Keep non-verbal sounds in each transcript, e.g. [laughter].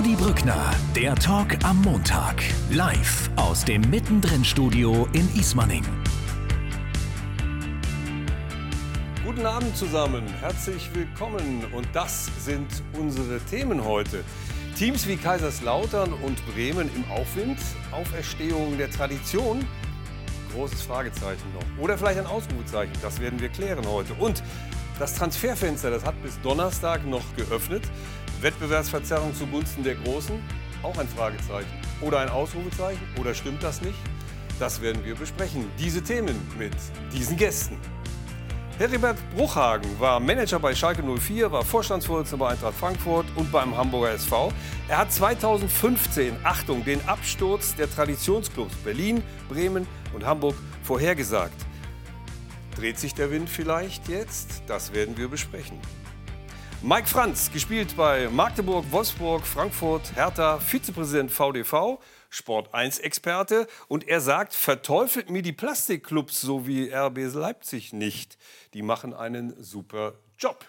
Rudi Brückner, der Talk am Montag. Live aus dem Mittendrin-Studio in Ismaning. Guten Abend zusammen, herzlich willkommen. Und das sind unsere Themen heute. Teams wie Kaiserslautern und Bremen im Aufwind, Auferstehung der Tradition, großes Fragezeichen noch. Oder vielleicht ein Ausrufezeichen, das werden wir klären heute. Und das Transferfenster, das hat bis Donnerstag noch geöffnet. Wettbewerbsverzerrung zugunsten der Großen, auch ein Fragezeichen. Oder ein Ausrufezeichen, oder stimmt das nicht? Das werden wir besprechen. Diese Themen mit diesen Gästen. Heribert Bruchhagen war Manager bei Schalke 04, war Vorstandsvorsitzender bei Eintracht Frankfurt und beim Hamburger SV. Er hat 2015, Achtung, den Absturz der Traditionsclubs Berlin, Bremen und Hamburg vorhergesagt. Dreht sich der Wind vielleicht jetzt? Das werden wir besprechen. Mike Franz, gespielt bei Magdeburg, Wolfsburg, Frankfurt, Hertha, Vizepräsident VDV, Sport 1-Experte. Und er sagt, verteufelt mir die Plastikclubs so wie RB Leipzig nicht. Die machen einen super Job.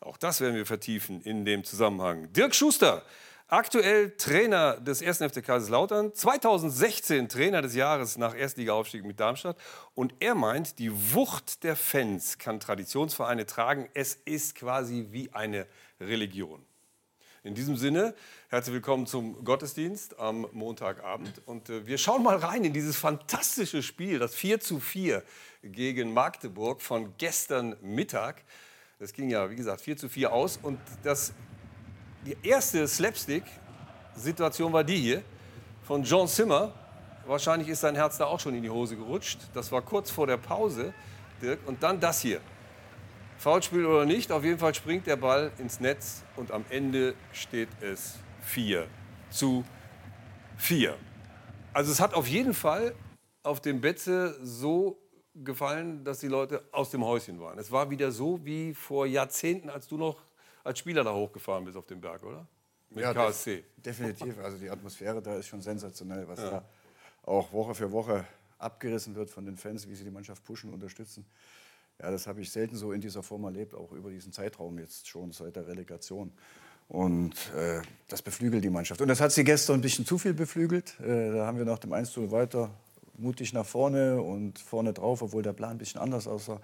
Auch das werden wir vertiefen in dem Zusammenhang. Dirk Schuster, Aktuell Trainer des 1. FC Kaiserslautern, 2016 Trainer des Jahres nach Erstliga-Aufstieg mit Darmstadt. Und er meint, die Wucht der Fans kann Traditionsvereine tragen. Es ist quasi wie eine Religion. In diesem Sinne, herzlich willkommen zum Gottesdienst am Montagabend. Und äh, wir schauen mal rein in dieses fantastische Spiel, das 4 zu 4 gegen Magdeburg von gestern Mittag. Das ging ja, wie gesagt, 4 zu 4 aus. Und das die erste Slapstick-Situation war die hier von John Zimmer. Wahrscheinlich ist sein Herz da auch schon in die Hose gerutscht. Das war kurz vor der Pause, Dirk. Und dann das hier. Foulspiel oder nicht, auf jeden Fall springt der Ball ins Netz und am Ende steht es 4 zu 4. Also es hat auf jeden Fall auf dem Betze so gefallen, dass die Leute aus dem Häuschen waren. Es war wieder so wie vor Jahrzehnten, als du noch als Spieler da hochgefahren bist auf den Berg, oder? Mit ja, KSC. Definitiv. Also die Atmosphäre da ist schon sensationell, was ja. da auch Woche für Woche abgerissen wird von den Fans, wie sie die Mannschaft pushen, unterstützen. Ja, das habe ich selten so in dieser Form erlebt, auch über diesen Zeitraum jetzt schon seit der Relegation. Und äh, das beflügelt die Mannschaft. Und das hat sie gestern ein bisschen zu viel beflügelt. Äh, da haben wir nach dem 1 weiter mutig nach vorne und vorne drauf, obwohl der Plan ein bisschen anders aussah.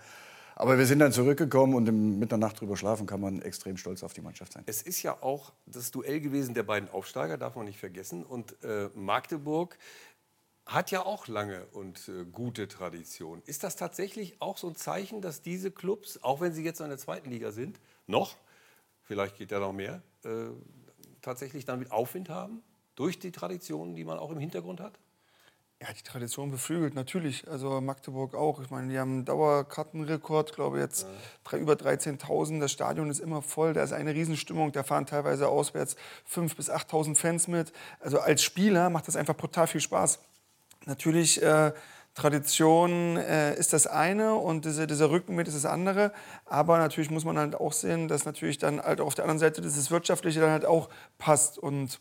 Aber wir sind dann zurückgekommen und mit einer Nacht drüber schlafen kann man extrem stolz auf die Mannschaft sein. Es ist ja auch das Duell gewesen der beiden Aufsteiger, darf man nicht vergessen. Und äh, Magdeburg hat ja auch lange und äh, gute Tradition. Ist das tatsächlich auch so ein Zeichen, dass diese Clubs, auch wenn sie jetzt in der zweiten Liga sind, noch, vielleicht geht ja noch mehr, äh, tatsächlich dann mit Aufwind haben? Durch die Traditionen, die man auch im Hintergrund hat? Ja, die Tradition beflügelt, natürlich. Also Magdeburg auch. Ich meine, die haben einen Dauerkartenrekord, glaube ich, jetzt ja. drei, über 13.000. Das Stadion ist immer voll, da ist eine Riesenstimmung. Da fahren teilweise auswärts 5.000 bis 8.000 Fans mit. Also als Spieler macht das einfach brutal viel Spaß. Natürlich, äh, Tradition äh, ist das eine und diese, dieser Rückenwind ist das andere. Aber natürlich muss man halt auch sehen, dass natürlich dann halt auf der anderen Seite dieses Wirtschaftliche dann halt auch passt. Und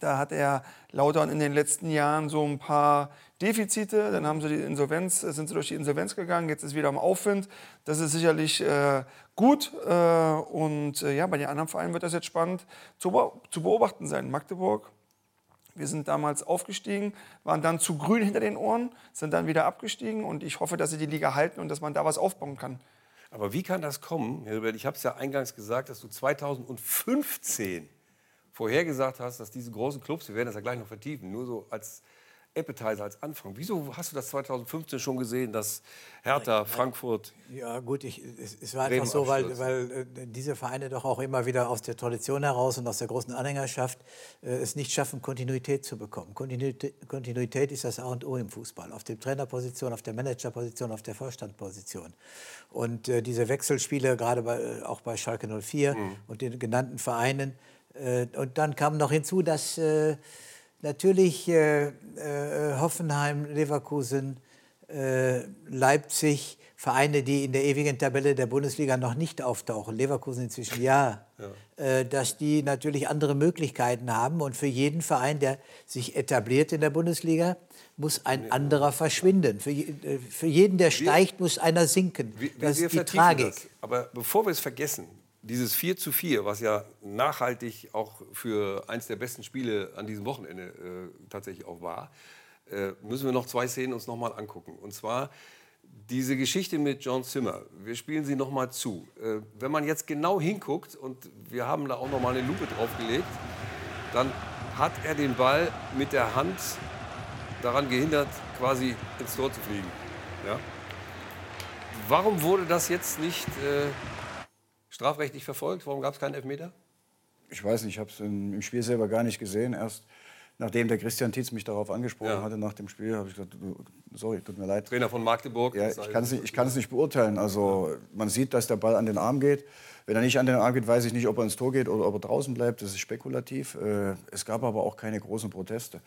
da hat er Lautern in den letzten Jahren so ein paar Defizite. Dann haben sie die Insolvenz, sind sie durch die Insolvenz gegangen. Jetzt ist wieder am Aufwind. Das ist sicherlich äh, gut. Äh, und äh, ja, bei den anderen Vereinen wird das jetzt spannend zu, zu beobachten sein. Magdeburg wir sind damals aufgestiegen, waren dann zu grün hinter den Ohren, sind dann wieder abgestiegen und ich hoffe, dass sie die Liga halten und dass man da was aufbauen kann. Aber wie kann das kommen, Herr Hilbert? Ich habe es ja eingangs gesagt, dass du 2015 vorhergesagt hast, dass diese großen Clubs, wir werden das ja gleich noch vertiefen, nur so als Appetizer, als Anfang. Wieso hast du das 2015 schon gesehen, dass Hertha, Frankfurt. Ja, gut, ich, es, es war einfach so, weil, weil äh, diese Vereine doch auch immer wieder aus der Tradition heraus und aus der großen Anhängerschaft äh, es nicht schaffen, Kontinuität zu bekommen. Kontinuität, Kontinuität ist das A und O im Fußball. Auf der Trainerposition, auf der Managerposition, auf der Vorstandposition. Und äh, diese Wechselspiele, gerade bei, äh, auch bei Schalke 04 mhm. und den genannten Vereinen, und dann kam noch hinzu, dass äh, natürlich äh, Hoffenheim, Leverkusen, Leipzig, Vereine, die in der ewigen Tabelle der Bundesliga noch nicht auftauchen, Leverkusen inzwischen ja, ja. dass die natürlich andere Möglichkeiten haben. Und für jeden Verein, der sich etabliert in der Bundesliga, muss ein anderer verschwinden. Für, für jeden, der steigt, muss einer sinken. Wir, das ist die Tragik. Das. Aber bevor wir es vergessen, dieses 4 zu 4, was ja nachhaltig auch für eins der besten Spiele an diesem Wochenende äh, tatsächlich auch war, äh, müssen wir noch zwei Szenen uns nochmal angucken. Und zwar diese Geschichte mit John Zimmer. Wir spielen sie nochmal zu. Äh, wenn man jetzt genau hinguckt, und wir haben da auch nochmal eine Lupe draufgelegt, dann hat er den Ball mit der Hand daran gehindert, quasi ins Tor zu fliegen. Ja? Warum wurde das jetzt nicht äh, strafrechtlich verfolgt? Warum gab es keinen Elfmeter? Ich weiß nicht, ich habe es im Spiel selber gar nicht gesehen. Erst nachdem der Christian Tietz mich darauf angesprochen ja. hatte nach dem Spiel, habe ich gesagt, sorry, tut mir leid. Trainer von Magdeburg. Ja, ich kann es nicht, nicht beurteilen. Also man sieht, dass der Ball an den Arm geht. Wenn er nicht an den Arm geht, weiß ich nicht, ob er ins Tor geht oder ob er draußen bleibt. Das ist spekulativ. Äh, es gab aber auch keine großen Proteste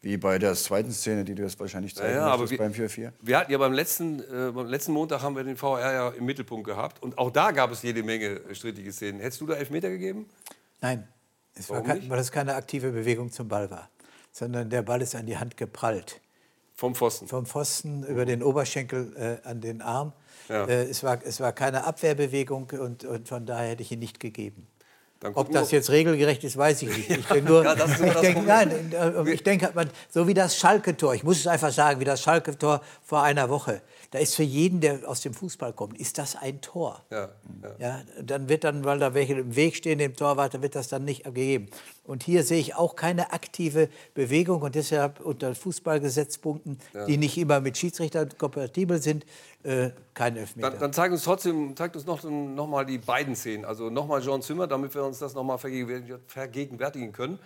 wie bei der zweiten Szene, die du jetzt wahrscheinlich zeigen ja, ja, beim 4-4. Wir hatten ja beim letzten, äh, beim letzten Montag haben wir den VR ja im Mittelpunkt gehabt und auch da gab es jede Menge strittige Szenen. Hättest du da Elfmeter gegeben? Nein, es war kein, weil es keine aktive Bewegung zum Ball war, sondern der Ball ist an die Hand geprallt. Vom Pfosten? Vom Pfosten über den Oberschenkel äh, an den Arm. Ja. Äh, es, war, es war keine Abwehrbewegung und, und von daher hätte ich ihn nicht gegeben. Ob das jetzt regelgerecht ist, weiß ich nicht. Ich [laughs] denke nur, ja, ich denke, nein, äh, ich denke, so wie das Schalke-Tor, ich muss es einfach sagen, wie das Schalke-Tor vor einer Woche. Da ist für jeden, der aus dem Fußball kommt, ist das ein Tor. Ja, ja. ja dann wird dann, weil da welche im Weg stehen, dem Torwart, wird das dann nicht gegeben. Und hier sehe ich auch keine aktive Bewegung und deshalb unter Fußballgesetzpunkten, ja. die nicht immer mit Schiedsrichtern kompatibel sind, äh, kein Elfmeter. Dann, dann zeig uns trotzdem, zeigt uns noch, noch mal die beiden Szenen. Also nochmal John Zimmer, damit wir uns das noch mal vergegenwärtigen können.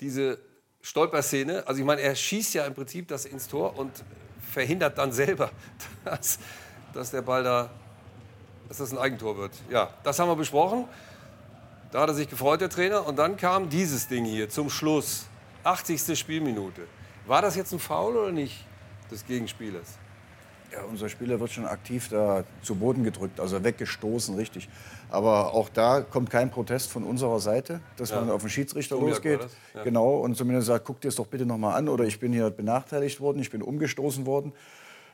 Diese Stolperszene, also ich meine, er schießt ja im Prinzip das ins Tor und verhindert dann selber, [laughs] dass, dass der Ball da, dass das ein Eigentor wird. Ja, das haben wir besprochen. Da hat er sich gefreut, der Trainer. Und dann kam dieses Ding hier zum Schluss. 80. Spielminute. War das jetzt ein Foul oder nicht des Gegenspielers? Ja, unser Spieler wird schon aktiv da zu Boden gedrückt, also weggestoßen, richtig. Aber auch da kommt kein Protest von unserer Seite, dass ja. man auf den Schiedsrichter Sturmjagd losgeht. Ja. Genau, und zumindest sagt, guck dir es doch bitte noch mal an oder ich bin hier benachteiligt worden, ich bin umgestoßen worden.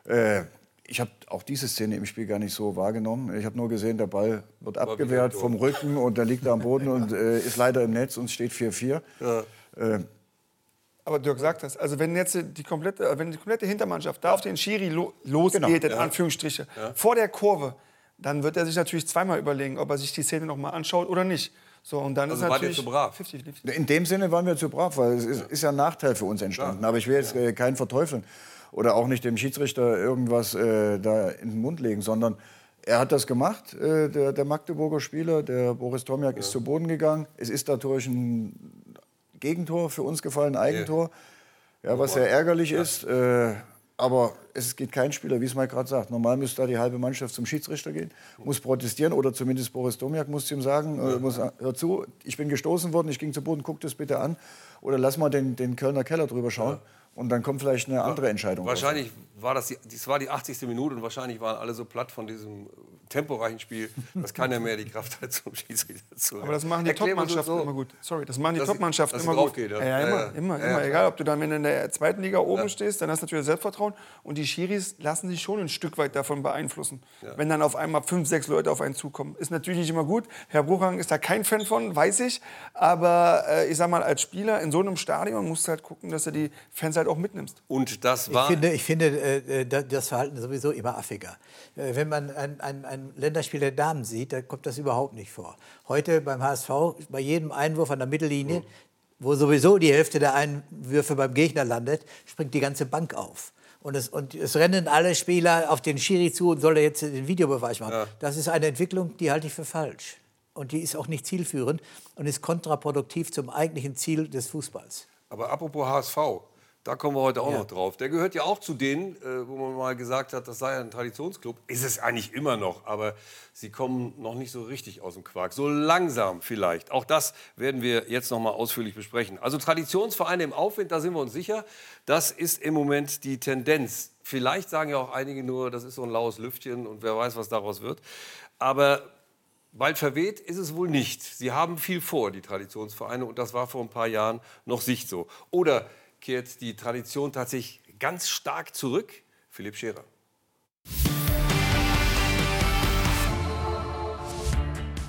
Äh, ich habe auch diese Szene im Spiel gar nicht so wahrgenommen. Ich habe nur gesehen, der Ball wird abgewehrt vom Rücken und der liegt da am Boden und [laughs] äh, ist leider im Netz und steht 4-4. Ja. Äh, aber Dirk sagt das. Also wenn jetzt die komplette, wenn die komplette Hintermannschaft da auf den Schiri lo losgeht, genau. in Anführungsstriche, ja. vor der Kurve, dann wird er sich natürlich zweimal überlegen, ob er sich die Szene noch mal anschaut oder nicht. So, und dann also ist natürlich zu brav? 50, 50. In dem Sinne waren wir zu brav, weil es ist, ist ja ein Nachteil für uns entstanden. Ja. Aber ich will jetzt äh, keinen verteufeln oder auch nicht dem Schiedsrichter irgendwas äh, da in den Mund legen, sondern er hat das gemacht, äh, der, der, Magdeburger Spieler, der Boris Tomiak ja. ist zu Boden gegangen. Es ist dadurch ein Gegentor für uns gefallen, Eigentor. Ja, was sehr ärgerlich ja. ist. Äh, aber es geht kein Spieler, wie es Mike gerade sagt. Normal müsste da die halbe Mannschaft zum Schiedsrichter gehen, muss protestieren oder zumindest Boris Domiak muss ihm sagen, äh, muss, hör zu, ich bin gestoßen worden, ich ging zu Boden, guck das bitte an. Oder lass mal den, den Kölner Keller drüber schauen. Ja. Und dann kommt vielleicht eine andere Entscheidung. Wahrscheinlich raus. war das, die, das war die 80. Minute und wahrscheinlich waren alle so platt von diesem temporeichen Spiel, dass keiner mehr die Kraft hat zum Schiedsrichter zu. Aber das machen die Top-Mannschaften so. immer gut. Sorry, das machen die Top-Mannschaften immer gut. Geht, ja. Ja, immer, ja, immer, immer. Egal, ob du dann in der zweiten Liga oben stehst, dann hast du natürlich Selbstvertrauen. Und die Schiris lassen sich schon ein Stück weit davon beeinflussen. Wenn dann auf einmal fünf, sechs Leute auf einen zukommen. Ist natürlich nicht immer gut. Herr Bruchhang ist da kein Fan von, weiß ich. Aber äh, ich sag mal, als Spieler in so einem Stadion musst du halt gucken, dass du die Fans halt auch mitnimmst. Und das war. Ich finde, ich finde äh, äh das Verhalten sowieso immer affiger. Äh, wenn man ein, ein, ein ein Länderspiel der Damen sieht, da kommt das überhaupt nicht vor. Heute beim HSV, bei jedem Einwurf an der Mittellinie, wo sowieso die Hälfte der Einwürfe beim Gegner landet, springt die ganze Bank auf. Und es, und es rennen alle Spieler auf den Schiri zu und soll er jetzt den Videobeweis machen. Ja. Das ist eine Entwicklung, die halte ich für falsch. Und die ist auch nicht zielführend und ist kontraproduktiv zum eigentlichen Ziel des Fußballs. Aber apropos HSV, da kommen wir heute auch ja. noch drauf. Der gehört ja auch zu denen, äh, wo man mal gesagt hat, das sei ein Traditionsclub. Ist es eigentlich immer noch, aber sie kommen noch nicht so richtig aus dem Quark. So langsam vielleicht. Auch das werden wir jetzt noch mal ausführlich besprechen. Also Traditionsvereine im Aufwind, da sind wir uns sicher. Das ist im Moment die Tendenz. Vielleicht sagen ja auch einige nur, das ist so ein laues Lüftchen und wer weiß, was daraus wird. Aber Bald verweht ist es wohl nicht. Sie haben viel vor, die Traditionsvereine, und das war vor ein paar Jahren noch nicht so. Oder kehrt die Tradition tatsächlich ganz stark zurück. Philipp Scherer.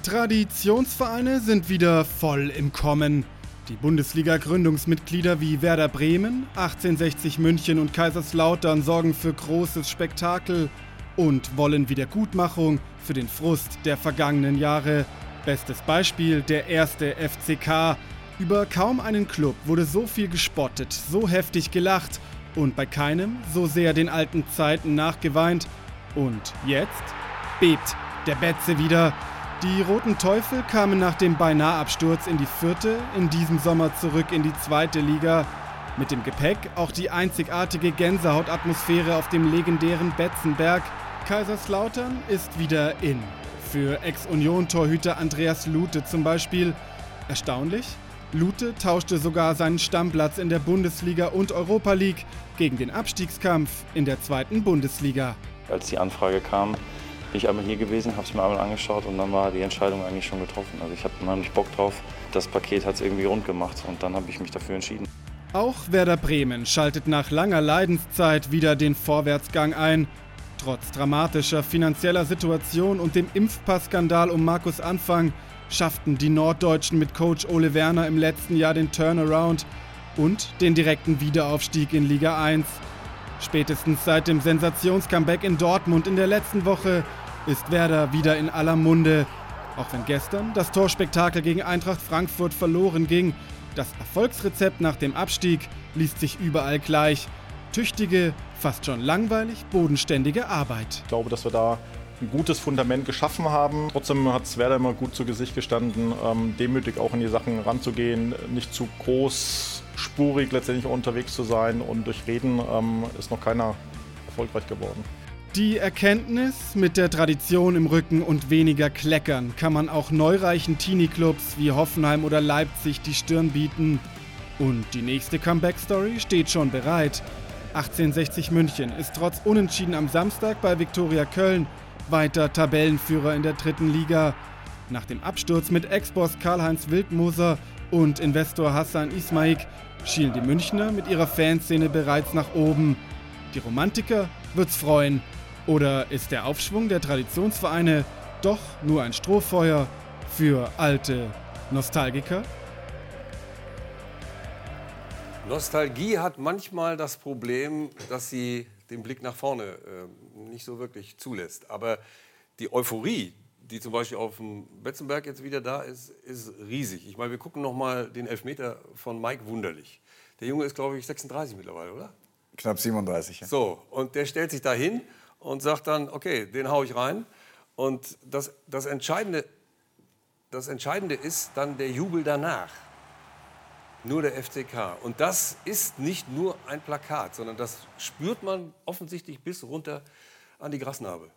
Traditionsvereine sind wieder voll im Kommen. Die Bundesliga-Gründungsmitglieder wie Werder Bremen, 1860 München und Kaiserslautern sorgen für großes Spektakel und wollen Wiedergutmachung für den Frust der vergangenen Jahre. Bestes Beispiel der erste FCK. Über kaum einen Club wurde so viel gespottet, so heftig gelacht und bei keinem so sehr den alten Zeiten nachgeweint. Und jetzt bebt der Betze wieder. Die Roten Teufel kamen nach dem Beinahe-Absturz in die vierte, in diesem Sommer zurück in die zweite Liga. Mit dem Gepäck auch die einzigartige Gänsehautatmosphäre auf dem legendären Betzenberg. Kaiserslautern ist wieder in. Für Ex-Union-Torhüter Andreas Lute zum Beispiel. Erstaunlich? Lute tauschte sogar seinen Stammplatz in der Bundesliga und Europa League gegen den Abstiegskampf in der zweiten Bundesliga. Als die Anfrage kam, bin ich einmal hier gewesen, habe es mir einmal angeschaut und dann war die Entscheidung eigentlich schon getroffen. Also ich hatte unheimlich Bock drauf. Das Paket hat es irgendwie rund gemacht und dann habe ich mich dafür entschieden. Auch Werder Bremen schaltet nach langer Leidenszeit wieder den Vorwärtsgang ein. Trotz dramatischer finanzieller Situation und dem Impfpassskandal um Markus Anfang schafften die Norddeutschen mit Coach Ole Werner im letzten Jahr den Turnaround und den direkten Wiederaufstieg in Liga 1. Spätestens seit dem Sensationscomeback in Dortmund in der letzten Woche ist Werder wieder in aller Munde. Auch wenn gestern das Torspektakel gegen Eintracht Frankfurt verloren ging, das Erfolgsrezept nach dem Abstieg liest sich überall gleich. Tüchtige, fast schon langweilig, bodenständige Arbeit. Ich glaube, dass wir da ein gutes Fundament geschaffen haben. Trotzdem hat es Werder immer gut zu Gesicht gestanden, ähm, demütig auch in die Sachen ranzugehen, nicht zu großspurig letztendlich unterwegs zu sein und durch Reden ähm, ist noch keiner erfolgreich geworden. Die Erkenntnis, mit der Tradition im Rücken und weniger Kleckern kann man auch neureichen Teenie-Clubs wie Hoffenheim oder Leipzig die Stirn bieten. Und die nächste Comeback-Story steht schon bereit. 1860 München ist trotz Unentschieden am Samstag bei Viktoria Köln weiter Tabellenführer in der dritten Liga. Nach dem Absturz mit Ex-Boss Karl-Heinz Wildmoser und Investor Hassan Ismaik schielen die Münchner mit ihrer Fanszene bereits nach oben. Die Romantiker wird's freuen. Oder ist der Aufschwung der Traditionsvereine doch nur ein Strohfeuer für alte Nostalgiker? Nostalgie hat manchmal das Problem, dass sie den Blick nach vorne äh, nicht so wirklich zulässt. Aber die Euphorie, die zum Beispiel auf dem Betzenberg jetzt wieder da ist, ist riesig. Ich meine, wir gucken noch mal den Elfmeter von Mike Wunderlich. Der Junge ist, glaube ich, 36 mittlerweile, oder? Knapp 37. Ja. So, und der stellt sich da hin und sagt dann, okay, den hau ich rein. Und das, das, Entscheidende, das Entscheidende ist dann der Jubel danach. Nur der FCK. Und das ist nicht nur ein Plakat, sondern das spürt man offensichtlich bis runter an die Grasnarbe.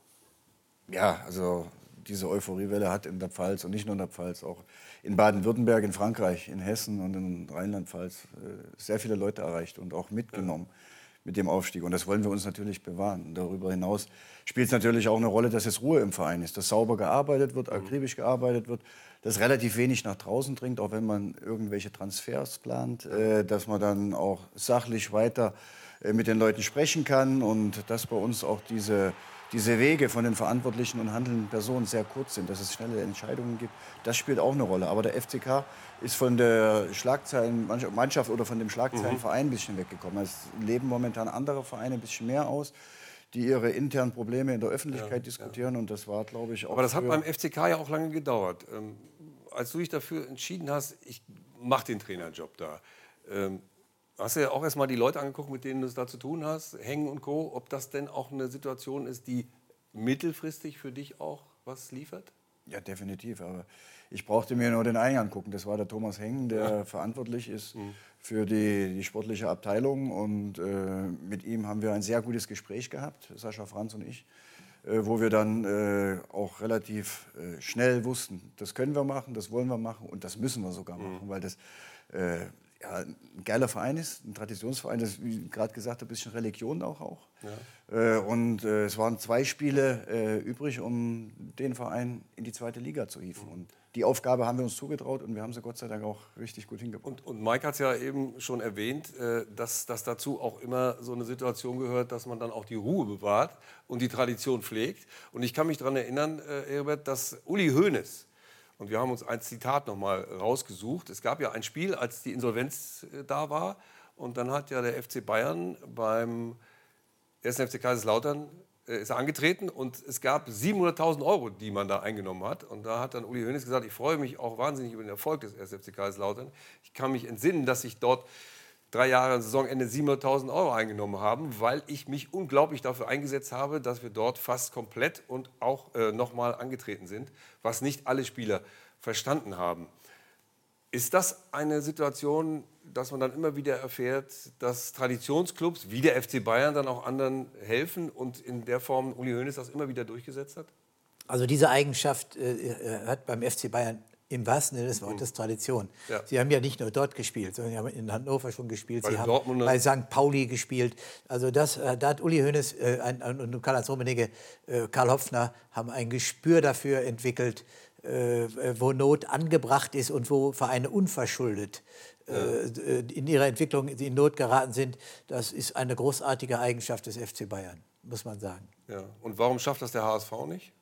Ja, also diese Euphoriewelle hat in der Pfalz und nicht nur in der Pfalz, auch in Baden-Württemberg, in Frankreich, in Hessen und in Rheinland-Pfalz äh, sehr viele Leute erreicht und auch mitgenommen. Ja mit dem Aufstieg. Und das wollen wir uns natürlich bewahren. Darüber hinaus spielt es natürlich auch eine Rolle, dass es Ruhe im Verein ist, dass sauber gearbeitet wird, mhm. akribisch gearbeitet wird, dass relativ wenig nach draußen dringt, auch wenn man irgendwelche Transfers plant, äh, dass man dann auch sachlich weiter äh, mit den Leuten sprechen kann und dass bei uns auch diese diese Wege von den verantwortlichen und handelnden Personen sehr kurz sind, dass es schnelle Entscheidungen gibt, das spielt auch eine Rolle. Aber der FCK ist von der Schlagzeilenmannschaft oder von dem Schlagzeilenverein ein bisschen weggekommen. Es leben momentan andere Vereine ein bisschen mehr aus die ihre internen Probleme in der Öffentlichkeit ja, diskutieren. Ja. Und das war, glaube ich, auch. Aber das hat beim FCK ja auch lange gedauert. Ähm, als du dich dafür entschieden hast, ich mache den Trainerjob da, ähm, Hast du ja auch erstmal die Leute angeguckt, mit denen du es da zu tun hast, Hängen und Co., ob das denn auch eine Situation ist, die mittelfristig für dich auch was liefert? Ja, definitiv. Aber ich brauchte mir nur den einen angucken. Das war der Thomas Hengen, der ja. verantwortlich ist mhm. für die, die, sportliche Abteilung. Und äh, mit ihm haben wir ein sehr gutes Gespräch gehabt, Sascha Franz und ich, äh, wo wir dann äh, auch relativ äh, schnell wussten, das können wir machen, das wollen wir machen und das müssen wir sogar mhm. machen, weil das äh, ja, ein geiler Verein ist, ein Traditionsverein, das ist, wie gerade gesagt, ein bisschen Religion auch. auch. Ja. Äh, und äh, es waren zwei Spiele äh, übrig, um den Verein in die zweite Liga zu hieven. Und die Aufgabe haben wir uns zugetraut und wir haben sie Gott sei Dank auch richtig gut hingebracht. Und, und Mike hat es ja eben schon erwähnt, äh, dass, dass dazu auch immer so eine Situation gehört, dass man dann auch die Ruhe bewahrt und die Tradition pflegt. Und ich kann mich daran erinnern, äh, Herbert, dass Uli Hoeneß Und wir haben uns ein Zitat nochmal rausgesucht. Es gab ja ein Spiel, als die Insolvenz äh, da war. Und dann hat ja der FC Bayern beim 1. FC Kaiserslautern äh, ist angetreten und es gab 700.000 Euro, die man da eingenommen hat. Und da hat dann Uli Hoeneß gesagt, ich freue mich auch wahnsinnig über den Erfolg des 1. FC Kaiserslautern. Ich kann mich entsinnen, dass ich dort drei Jahre Saisonende 700.000 Euro eingenommen haben, weil ich mich unglaublich dafür eingesetzt habe, dass wir dort fast komplett und auch äh, nochmal angetreten sind, was nicht alle Spieler verstanden haben. Ist das eine Situation, dass man dann immer wieder erfährt, dass Traditionsclubs wie der FC Bayern dann auch anderen helfen und in der Form Uli Hoeneß das immer wieder durchgesetzt hat? Also diese Eigenschaft äh, hat beim FC Bayern im wahrsten Sinne des Wortes Tradition. Ja. Sie haben ja nicht nur dort gespielt, sondern Sie haben in Hannover schon gespielt. Bei Sie haben bei St. Pauli gespielt. Also das, äh, da hat Uli Hoeneß äh, und Karl-Heinz Rummenigge, äh, Karl Hopfner haben ein Gespür dafür entwickelt, äh, wo Not angebracht ist und wo Vereine unverschuldet ja. Äh, in ihrer Entwicklung in Not geraten sind. Das ist eine großartige Eigenschaft des FC Bayern, muss man sagen. Ja. Und warum schafft das der HSV nicht?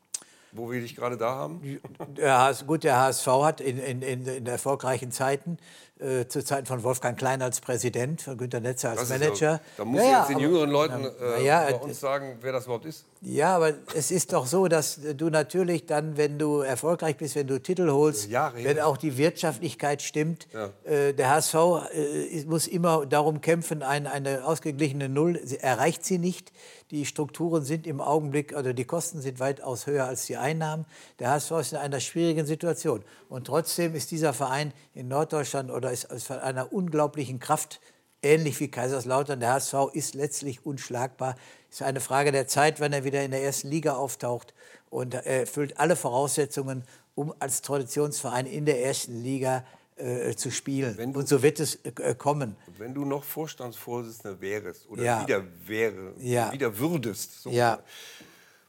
Wo wir dich gerade da haben? Der gut, der HSV hat in, in, in, in erfolgreichen Zeiten, äh, zu Zeiten von Wolfgang Klein als Präsident, von Günter Netzer als Manager. Ja, da muss ja, jetzt den aber, jüngeren Leuten äh, ja, bei uns sagen, wer das überhaupt ist. Ja, aber es ist doch so, dass du natürlich dann, wenn du erfolgreich bist, wenn du Titel holst, ja, wenn auch die Wirtschaftlichkeit stimmt, äh, der HSV äh, muss immer darum kämpfen, ein, eine ausgeglichene Null erreicht sie nicht. Die Strukturen sind im Augenblick, oder die Kosten sind weitaus höher als die Einnahmen. Der HSV ist in einer schwierigen Situation. Und trotzdem ist dieser Verein in Norddeutschland oder ist von einer unglaublichen Kraft, ähnlich wie Kaiserslautern. Der HSV ist letztlich unschlagbar. Es ist eine Frage der Zeit, wenn er wieder in der ersten Liga auftaucht. Und er erfüllt alle Voraussetzungen, um als Traditionsverein in der ersten Liga äh, zu spielen. Du, und so wird es äh, kommen. Wenn du noch Vorstandsvorsitzender wärst oder ja. wieder wäre, ja. wieder würdest, so ja.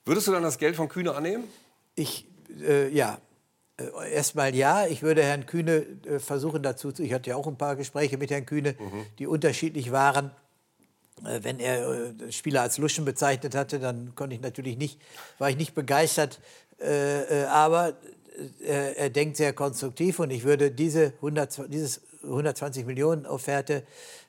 würdest du dann das Geld von Kühne annehmen? Ich, äh, ja. Äh, erstmal ja, ich würde Herrn Kühne äh, versuchen dazu zu. Ich hatte ja auch ein paar Gespräche mit Herrn Kühne, mhm. die unterschiedlich waren. Wenn er Spieler als Luschen bezeichnet hatte, dann konnte ich natürlich nicht, war ich nicht begeistert. aber er, er, denkt sehr konstruktiv und ich würde diese 100, dieses 120 Millionen Offerte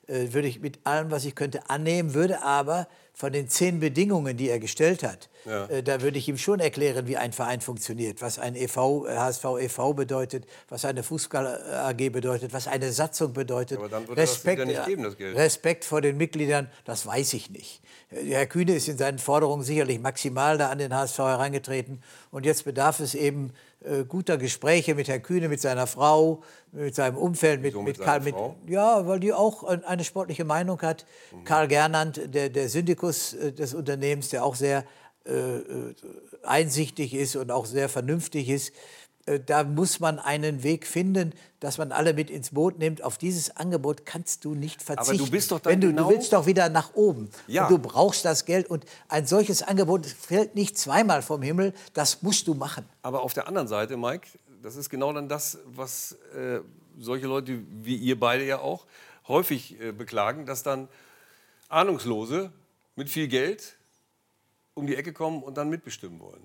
äh, würde ich mit allem, was ich könnte, annehmen, würde aber von den zehn Bedingungen, die er gestellt hat, ja. äh, da würde ich ihm schon erklären, wie ein Verein funktioniert, was ein EV, HSV e.V. bedeutet, was eine Fußball AG bedeutet, was eine Satzung bedeutet. aber dann würde Respekt, das nicht geben, das Geld. Respekt vor den Mitgliedern, das weiß ich nicht. Herr Kühne ist in seinen Forderungen sicherlich maximal da an den HSV herangetreten und jetzt bedarf es eben äh, guter Gespräche mit Herrn Kühne, mit seiner Frau, mit seinem Umfeld, mit, mit, mit Karl. Mit, ja, weil die auch eine sportliche Meinung hat. Mhm. Karl Gernand, der, der Syndikus äh, des Unternehmens, der auch sehr äh, äh, einsichtig ist und auch sehr vernünftig ist. Äh, da muss man einen Weg finden, dass man alle mit ins Boot nimmt. Auf dieses Angebot kannst du nicht verzichten. Aber du bist doch dann Wenn du, genau du willst doch wieder nach oben. Ja. Und du brauchst das Geld. Und ein solches Angebot fällt nicht zweimal vom Himmel. Das musst du machen. Aber auf der anderen Seite, Mike, das ist genau dann das, was äh, solche Leute wie ihr beide ja auch häufig äh, beklagen, dass dann Ahnungslose mit viel Geld um die Ecke kommen und dann mitbestimmen wollen.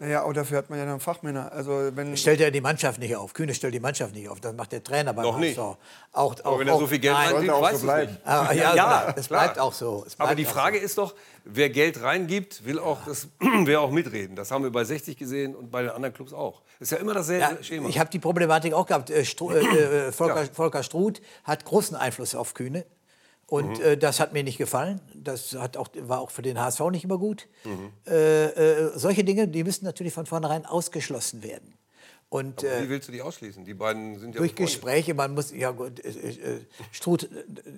Naja, auch dafür hat man ja dann Fachmänner. Also wenn stellt er die Mannschaft nicht auf. Kühne stellt die Mannschaft nicht auf. Das macht der Trainer beim Noch nicht. Auch, auch, Aber wenn er so viel Geld reingibt, auch so bleiben. Ah, ja, ja, es bleibt auch so. Bleibt Aber die Frage so. ist doch, wer Geld reingibt, will auch, das, [clears throat] will auch mitreden. Das haben wir bei 60 gesehen und bei den anderen Clubs auch. Das ist ja immer dasselbe ja, Schema. Ich habe die Problematik auch gehabt. Äh, Stru äh, äh, [clears throat] Volker, Volker Struth hat großen Einfluss auf Kühne. Und mhm. äh, das hat mir nicht gefallen. Das hat auch, war auch für den HSV nicht immer gut. Mhm. Äh, äh, solche Dinge, die müssen natürlich von vornherein ausgeschlossen werden. Und, wie äh, willst du die ausschließen? Die beiden sind ja durch Gespräche. Man muss ja gut. Äh, äh, Struth,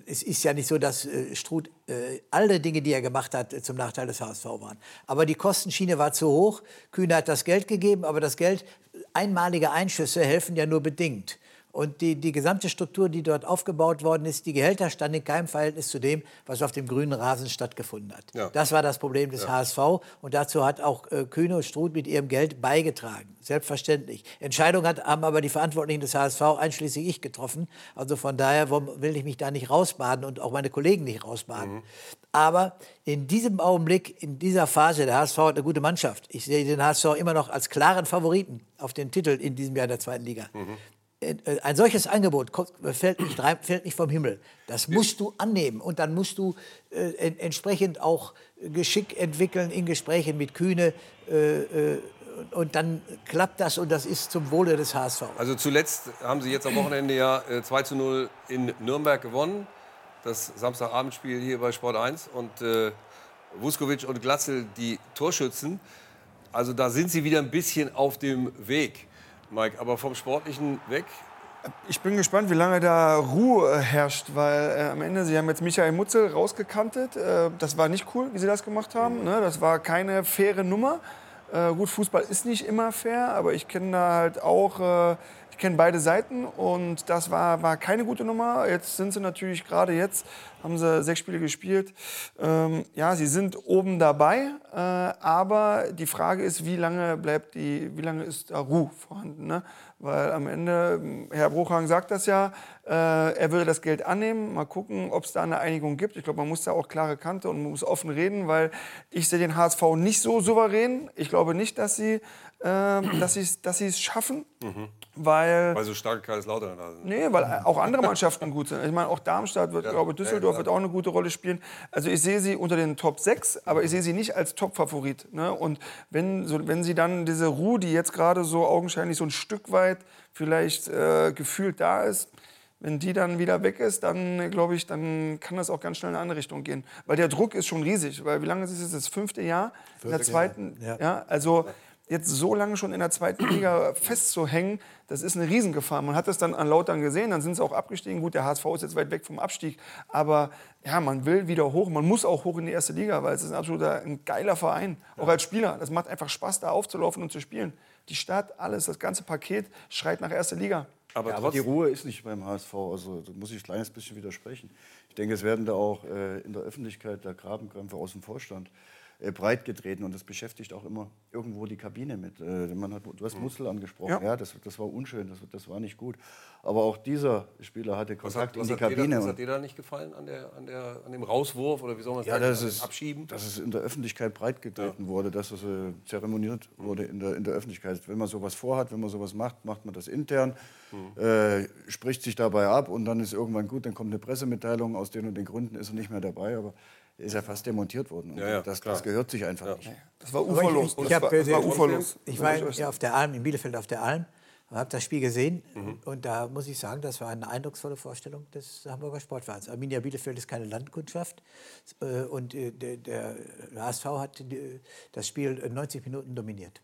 es ist ja nicht so, dass Struth alle Dinge, die er gemacht hat, zum Nachteil des HSV waren. Aber die Kostenschiene war zu hoch. Kühne hat das Geld gegeben, aber das Geld, einmalige Einschüsse helfen ja nur bedingt. Und die, die gesamte Struktur, die dort aufgebaut worden ist, die Gehälter standen in keinem Verhältnis zu dem, was auf dem grünen Rasen stattgefunden hat. Ja. Das war das Problem des ja. HSV. Und dazu hat auch äh, Kühne und Struth mit ihrem Geld beigetragen. Selbstverständlich. Entscheidung hat, haben aber die Verantwortlichen des HSV, einschließlich ich, getroffen. Also von daher will ich mich da nicht rausbaden und auch meine Kollegen nicht rausbaden. Mhm. Aber in diesem Augenblick, in dieser Phase, der HSV hat eine gute Mannschaft. Ich sehe den HSV immer noch als klaren Favoriten auf den Titel in diesem Jahr der zweiten Liga. Mhm. Ein solches Angebot fällt nicht, fällt nicht, vom Himmel. Das musst du annehmen und dann musst du äh, entsprechend auch Geschick entwickeln in Gesprächen mit Kühne. Äh, äh, und dann klappt das und das ist zum Wohle des HSV. Also zuletzt haben Sie jetzt am Wochenende ja 2 zu 0 in Nürnberg gewonnen das Samstagabendspiel hier bei Sport 1 und äh, Vuskovic und Glatzel die Torschützen. Also da sind sie wieder ein bisschen auf dem Weg, Mike. Aber vom Sportlichen weg. Ich bin gespannt, wie lange da Ruhe herrscht, weil äh, am Ende, Sie haben jetzt Michael Mutzel rausgekantet. Äh, das war nicht cool, wie Sie das gemacht haben. Ne? Das war keine faire Nummer. Äh, gut, Fußball ist nicht immer fair, aber ich kenne da halt auch äh, ich kenne beide Seiten und das war, war keine gute Nummer. Jetzt sind sie natürlich gerade jetzt, haben sie sechs Spiele gespielt. Ähm, ja, sie sind oben dabei, äh, aber die Frage ist, wie lange bleibt die, wie lange ist da Ruhe vorhanden? Ne? Weil am Ende, Herr Bruchhang sagt das ja, äh, er würde das Geld annehmen. Mal gucken, ob es da eine Einigung gibt. Ich glaube, man muss da auch klare Kante und muss offen reden, weil ich sehe den HSV nicht so souverän. Ich glaube nicht, dass sie dass sie dass es schaffen. Mhm. Weil, weil so starke Kaiserslautern da sind. Nee, weil auch andere Mannschaften gut sind. Ich meine, auch Darmstadt, wird, ja, glaube Düsseldorf ja, wird auch eine gute Rolle spielen. Also ich sehe sie unter den Top 6, aber ich sehe sie nicht als Top-Favorit. Ne? Und wenn, so, wenn sie dann diese Ruhe, die jetzt gerade so augenscheinlich so ein Stück weit vielleicht äh, gefühlt da ist, wenn die dann wieder weg ist, dann glaube ich, dann kann das auch ganz schnell in eine andere Richtung gehen. Weil der Druck ist schon riesig. Weil wie lange ist es jetzt? Das fünfte Jahr? Vierte in der zweiten. Ja. ja also jetzt so lange schon in der zweiten Liga festzuhängen, das ist eine Riesengefahr. Man hat das dann an Lautern gesehen, dann sind sie auch abgestiegen. Gut, der HSV ist jetzt weit weg vom Abstieg, aber ja, man will wieder hoch. Man muss auch hoch in die erste Liga, weil es ist ein absoluter ein geiler Verein, auch als Spieler. Das macht einfach Spaß, da aufzulaufen und zu spielen. Die Stadt, alles, das ganze Paket schreit nach erster Liga. Aber, ja, aber die Ruhe ist nicht beim HSV, also da muss ich ein kleines bisschen widersprechen. Ich denke, es werden da auch äh, in der Öffentlichkeit der Grabenkrämpfe aus dem Vorstand äh, breit getreten und das beschäftigt auch immer irgendwo die Kabine mit. Äh, man hat, du hast Muskel angesprochen, ja, ja das, das, war unschön, das, das, war nicht gut. Aber auch dieser Spieler hatte Kontakt was hat, was in die Kabine. Was hat dir da nicht gefallen an, der, an, der, an dem Rauswurf oder wie soll man ja, sagen, das ist, Abschieben? Dass es in der Öffentlichkeit breit getreten ja. wurde, dass es äh, zeremoniert wurde in der, in der Öffentlichkeit. Wenn man sowas vorhat, wenn man sowas macht, macht man das intern, mhm. äh, spricht sich dabei ab und dann ist irgendwann gut, dann kommt eine Pressemitteilung, aus den und den Gründen ist er nicht mehr dabei. Aber ist ja fast demontiert worden. Ja, ja, das, das, gehört sich einfach ja. nicht. Das war uferlos. Ich, ich, ich, das war uferlos. Ich war ja auf der Alm, in Bielefeld auf der Alm, und habe das Spiel gesehen. Mhm. Und da muss ich sagen, das war eine eindrucksvolle Vorstellung des Hamburger Sportvereins. Arminia Bielefeld ist keine Landkundschaft. Äh, und äh, der, der HSV hat das Spiel 90 Minuten dominiert.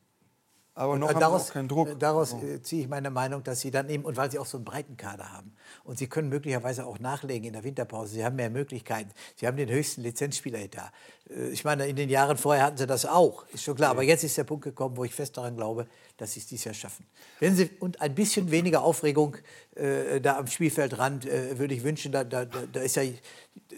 Aber noch daraus, keinen Druck. Äh, daraus äh, ziehe ich meine Meinung, dass sie dann eben, und weil sie auch so einen breiten Kader haben, und sie können möglicherweise auch nachlegen in der Winterpause, sie haben mehr Möglichkeiten, sie haben den höchsten Lizenzspieler da. Äh, ich meine, in den Jahren vorher hatten sie das auch, ist schon klar. Aber jetzt ist der Punkt gekommen, wo ich fest daran glaube, dass sie es dieses Jahr schaffen. Wenn sie, und ein bisschen weniger Aufregung äh, da am Spielfeldrand äh, würde ich wünschen. Da, da, da ist ja,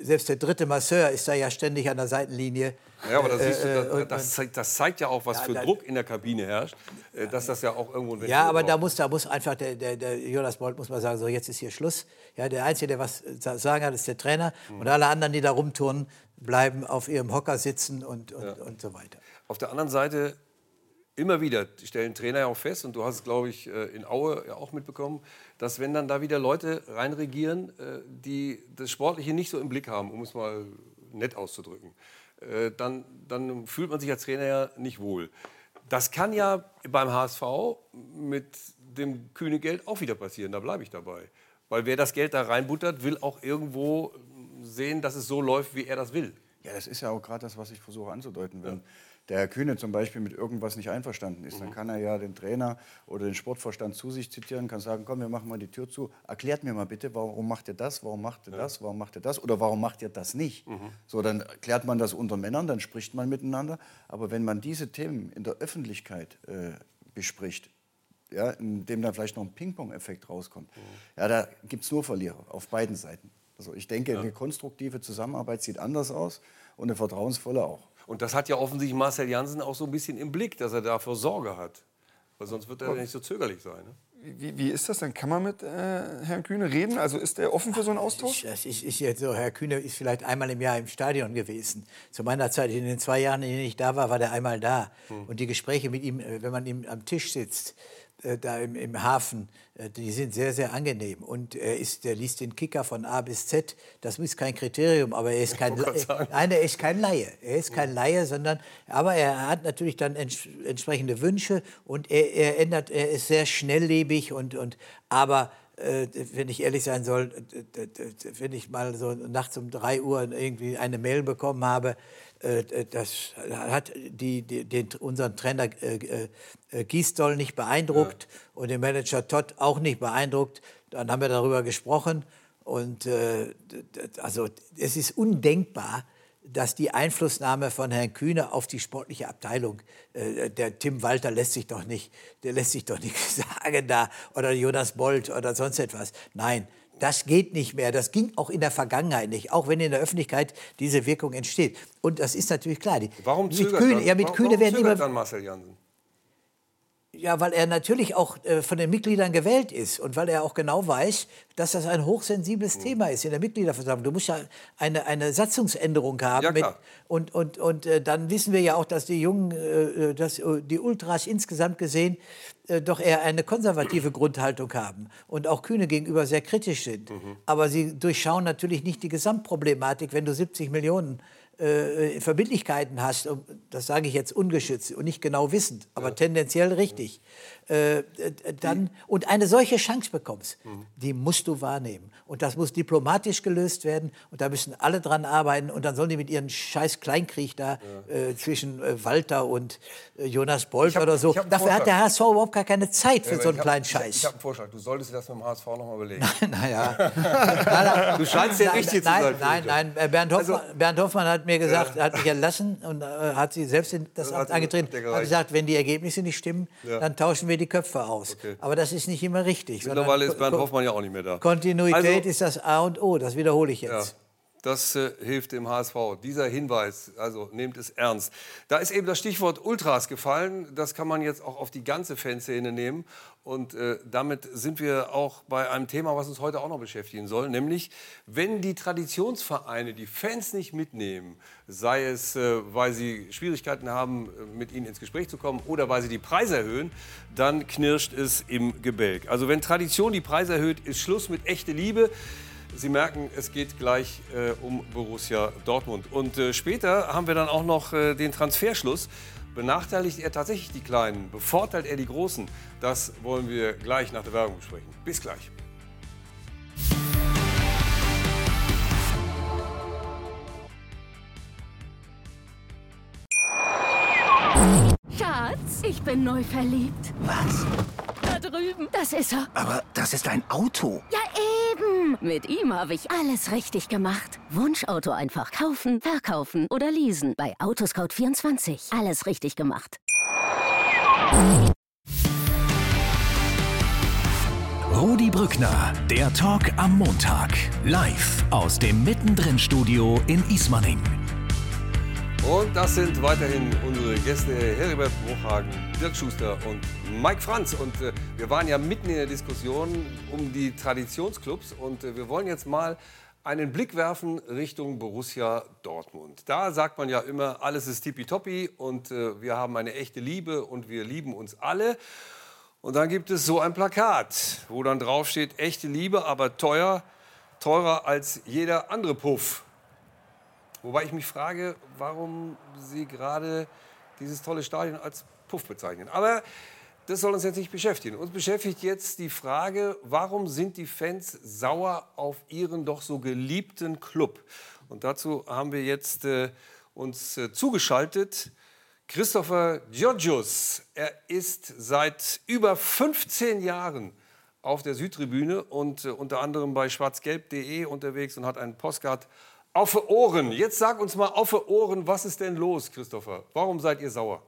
selbst der dritte Masseur ist da ja ständig an der Seitenlinie. Ja, aber das, äh, du, äh, das, zeigt, das, zeigt, ja auch, was ja, für Druck in der Kabine herrscht, äh, dass das ja auch irgendwo ein Ja, aber da muss, da muss einfach der, der, der Jonas Bolt muss mal sagen, so jetzt ist hier Schluss. Ja, der Einzige, der was sagen hat, ist der Trainer. Mhm. Und alle anderen, die da rumturnen, bleiben auf ihrem Hocker sitzen und, und, ja. und so weiter. Auf der anderen Seite immer wieder stellen Trainer ja auch fest, und du hast es, glaube ich, äh, in Aue ja auch mitbekommen, dass wenn dann da wieder Leute reinregieren, äh, die das Sportliche nicht so im Blick haben, um es mal nett auszudrücken, äh, dann, dann fühlt man sich als Trainer ja nicht wohl. Das kann ja beim HSV mit dem kühne Geld auch wieder passieren, da bleibe ich dabei. Weil wer das Geld da reinbuttert, will auch irgendwo sehen, dass es so läuft, wie er das will. Ja, das ist ja auch gerade das, was ich versuche anzudeuten. Wenn, ja der Herr Kühne zum Beispiel mit irgendwas nicht einverstanden ist, mhm. dann kann er ja den Trainer oder den Sportvorstand zu sich zitieren, kann sagen, komm, wir machen mal die Tür zu, erklärt mir mal bitte, warum macht ihr das, warum macht ihr ja. das, warum macht ihr das oder warum macht ihr das nicht? Mhm. So, dann klärt man das unter Männern, dann spricht man miteinander. Aber wenn man diese Themen in der Öffentlichkeit äh, bespricht, ja, in dem dann vielleicht noch ein Ping-Pong-Effekt rauskommt, mhm. ja, da gibt es nur Verlierer auf beiden Seiten. Also ich denke, ja. eine konstruktive Zusammenarbeit sieht anders aus und eine vertrauensvolle auch. Und das hat ja offensichtlich Marcel Janssen auch so ein bisschen im Blick, dass er dafür Sorge hat. Weil sonst wird er ja nicht so zögerlich sein. Ne? Wie, wie, ist das denn? Kann man mit äh, Herrn Kühne reden? Also ist er offen für so einen Austausch? Ich, ich, ich, jetzt so, Herr Kühne ist vielleicht einmal im Jahr im Stadion gewesen. Zu meiner Zeit, in den zwei Jahren, in denen ich da war, war der einmal da. Hm. Und die Gespräche mit ihm, äh, wenn man ihm am Tisch sitzt, äh, da im, im Hafen, äh, die sind sehr, sehr angenehm. Und er, ist, er liest den Kicker von A bis Z. Das ist kein Kriterium, aber er ist kein, nein, er ist kein Laie. Er ist kein Laie, sondern, aber er hat natürlich dann ents entsprechende Wünsche und er, er, ändert, er ist sehr schnelllebig und, und aber äh, wenn ich ehrlich sein soll, wenn ich mal so nachts um drei Uhr irgendwie eine Mail bekommen habe, äh, äh, das hat die, die, den, unseren Trainer äh, äh, Giesdoll nicht beeindruckt ja. und den Manager Todd auch nicht beeindruckt. Dann haben wir darüber gesprochen und äh, also es ist undenkbar, dass die Einflussnahme von Herrn Kühne auf die sportliche Abteilung, äh, der Tim Walter lässt sich doch nicht, der lässt sich doch nicht [laughs] sagen da oder Jonas Bolt oder sonst etwas. Nein, das geht nicht mehr. Das ging auch in der Vergangenheit nicht, auch wenn in der Öffentlichkeit diese Wirkung entsteht. Und das ist natürlich klar. warum zögert mit Kühne, dann, ja, mit warum, Kühne warum werden immer, dann Marcel Jansen? Ja, weil er natürlich auch äh, von den Mitgliedern gewählt ist und weil er auch genau weiß, dass das ein hochsensibles mhm. Thema ist in der Mitgliederversammlung. Du musst ja eine, eine Satzungsänderung haben. Ja, mit, und und, und äh, dann wissen wir ja auch, dass die Jungen, äh, äh dass äh, die Ultras insgesamt gesehen äh, doch eher eine konservative [clears throat] Grundhaltung haben und auch Kühne gegenüber sehr kritisch sind. Mhm. Aber sie durchschauen natürlich nicht die Gesamtproblematik, wenn du 70 Millionen äh, Verbindlichkeiten hast, das sage ich jetzt ungeschützt und nicht genau wissend, aber ja. tendenziell richtig, äh, dann, und eine solche Chance bekommst, mhm. die musst du wahrnehmen. Und das muss diplomatisch gelöst werden und da müssen alle dran arbeiten und dann sollen die mit ihren scheiß Kleinkrieg da ja. äh, zwischen äh, Walter und äh, Jonas Bolt hab, oder so. Dafür hat der HSV überhaupt gar keine Zeit für ja, so einen kleinen hab, Scheiß. Ich, ich habe einen Vorschlag, du solltest dir das mit dem HSV nochmal überlegen. [laughs] naja. [laughs] du scheinst ja richtig zu sein. Nein, nein, nein, Bernd Hoffmann, also, Bernd Hoffmann hat mir gesagt, ja. hat mich entlassen und äh, hat sie selbst in das, das Amt angetreten, hat gesagt, wenn die Ergebnisse nicht stimmen, dann tauschen wir die Köpfe aus. Okay. Aber das ist nicht immer richtig. Mittlerweile ist Bernd Hoffmann ja auch nicht mehr da. Kontinuität also, ist das A und O, das wiederhole ich jetzt. Das äh, hilft dem HSV. Dieser Hinweis, also nehmt es ernst. Da ist eben das Stichwort Ultras gefallen. Das kann man jetzt auch auf die ganze Fanszene nehmen. Und äh, damit sind wir auch bei einem Thema, was uns heute auch noch beschäftigen soll, nämlich wenn die Traditionsvereine die Fans nicht mitnehmen, sei es, äh, weil sie Schwierigkeiten haben, äh, mit ihnen ins Gespräch zu kommen oder weil sie die Preise erhöhen, dann knirscht es im Gebälk. Also wenn Tradition die Preise erhöht, ist Schluss mit echte Liebe. Sie merken, es geht gleich äh, um Borussia Dortmund. Und äh, später haben wir dann auch noch äh, den Transferschluss. Benachteiligt er tatsächlich die Kleinen? Bevorteilt er die Großen? Das wollen wir gleich nach der Werbung besprechen. Bis gleich. Schatz, ich bin neu verliebt. Was? Da drüben. Das ist er. Aber das ist ein Auto. Ja. Mit ihm habe ich alles richtig gemacht. Wunschauto einfach kaufen, verkaufen oder leasen. Bei Autoscout24. Alles richtig gemacht. Rudi Brückner, der Talk am Montag. Live aus dem Mittendrin-Studio in Ismaning. Und das sind weiterhin unsere Gäste Heribert Bruchhagen, Dirk Schuster und Mike Franz. Und äh, wir waren ja mitten in der Diskussion um die Traditionsclubs. Und äh, wir wollen jetzt mal einen Blick werfen Richtung Borussia Dortmund. Da sagt man ja immer, alles ist tippitoppi und äh, wir haben eine echte Liebe und wir lieben uns alle. Und dann gibt es so ein Plakat, wo dann drauf steht, echte Liebe, aber teuer, teurer als jeder andere Puff. Wobei ich mich frage, warum Sie gerade dieses tolle Stadion als Puff bezeichnen. Aber das soll uns jetzt nicht beschäftigen. Uns beschäftigt jetzt die Frage, warum sind die Fans sauer auf ihren doch so geliebten Club? Und dazu haben wir jetzt äh, uns äh, zugeschaltet. Christopher Georgius. Er ist seit über 15 Jahren auf der Südtribüne und äh, unter anderem bei schwarzgelb.de unterwegs und hat einen Postcard auf Ohren. Jetzt sag uns mal auf Ohren, was ist denn los, Christopher? Warum seid ihr sauer?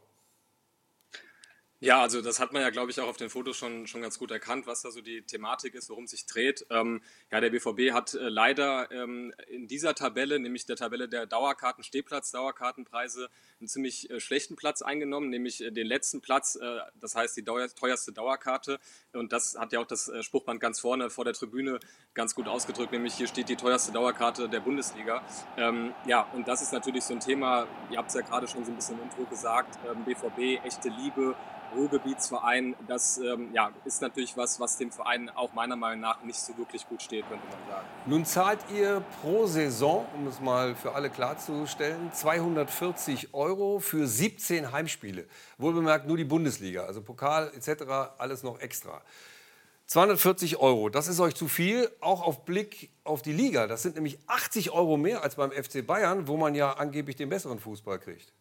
Ja, also das hat man ja, glaube ich, auch auf den Fotos schon, schon ganz gut erkannt, was da so die Thematik ist, worum es sich dreht. Ähm, ja, der BVB hat äh, leider ähm, in dieser Tabelle, nämlich der Tabelle der Dauerkarten, Stehplatz, Dauerkartenpreise, einen ziemlich äh, schlechten Platz eingenommen, nämlich äh, den letzten Platz, äh, das heißt die teuerste Dauerkarte. Und das hat ja auch das äh, Spruchband ganz vorne vor der Tribüne ganz gut ausgedrückt, nämlich hier steht die teuerste Dauerkarte der Bundesliga. Ähm, ja, und das ist natürlich so ein Thema, ihr habt es ja gerade schon so ein bisschen im Intro gesagt, BVB, ähm, echte Liebe, Ruhrgebietsverein, das ähm, ja, ist natürlich was, was dem Verein auch meiner Meinung nach nicht so wirklich gut steht, könnte man sagen. Nun zahlt ihr pro Saison, um es mal für alle klarzustellen, 240 Euro für 17 Heimspiele. Wohlbemerkt nur die Bundesliga, also Pokal etc., alles noch extra. 240 Euro, das ist euch zu viel, auch auf Blick auf die Liga. Das sind nämlich 80 Euro mehr als beim FC Bayern, wo man ja angeblich den besseren Fußball kriegt.